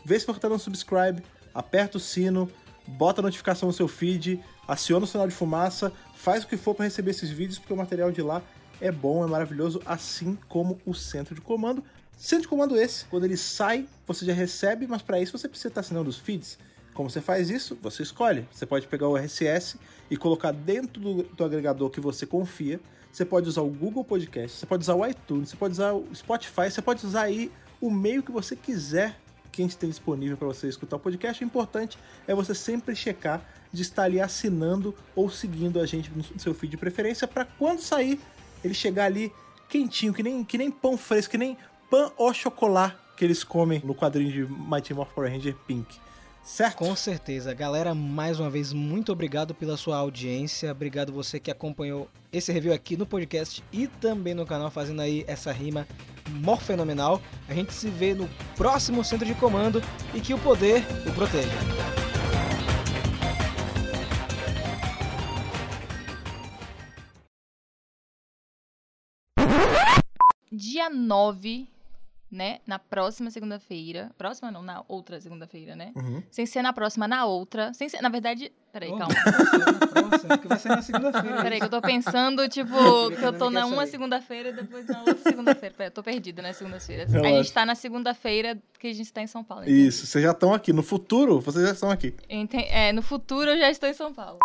vê se você tá dando subscribe, aperta o sino, bota a notificação no seu feed, aciona o sinal de fumaça, faz o que for para receber esses vídeos, porque o material de lá é bom, é maravilhoso, assim como o centro de comando. Centro de comando esse, quando ele sai, você já recebe, mas para isso você precisa estar assinando os feeds. Como você faz isso? Você escolhe. Você pode pegar o RSS e colocar dentro do, do agregador que você confia. Você pode usar o Google Podcast, você pode usar o iTunes, você pode usar o Spotify, você pode usar aí o meio que você quiser que a gente tem disponível para você escutar o podcast. O importante é você sempre checar de estar ali assinando ou seguindo a gente no seu feed de preferência para quando sair ele chegar ali quentinho, que nem, que nem pão fresco, que nem pão ou chocolate que eles comem no quadrinho de Mighty Morphin Power Ranger Pink. Certo? Com certeza. Galera, mais uma vez, muito obrigado pela sua audiência. Obrigado você que acompanhou esse review aqui no podcast e também no canal, fazendo aí essa rima morfenomenal. A gente se vê no próximo centro de comando e que o poder o proteja. Dia 9, né? Na próxima segunda-feira. Próxima não, na outra segunda-feira, né? Uhum. Sem ser na próxima, na outra. Sem ser, na verdade. Peraí, Oh, calma. Que vai sair na segunda-feira. Peraí, que eu tô pensando, tipo, que eu tô na uma segunda-feira e depois na outra segunda-feira. Peraí, eu tô perdida nas segundas-feiras. A Relaxa. gente tá na segunda-feira que a gente tá em São Paulo. Isso, vocês já estão aqui. No futuro, vocês já estão aqui. Enten- É, no futuro eu já estou em São Paulo.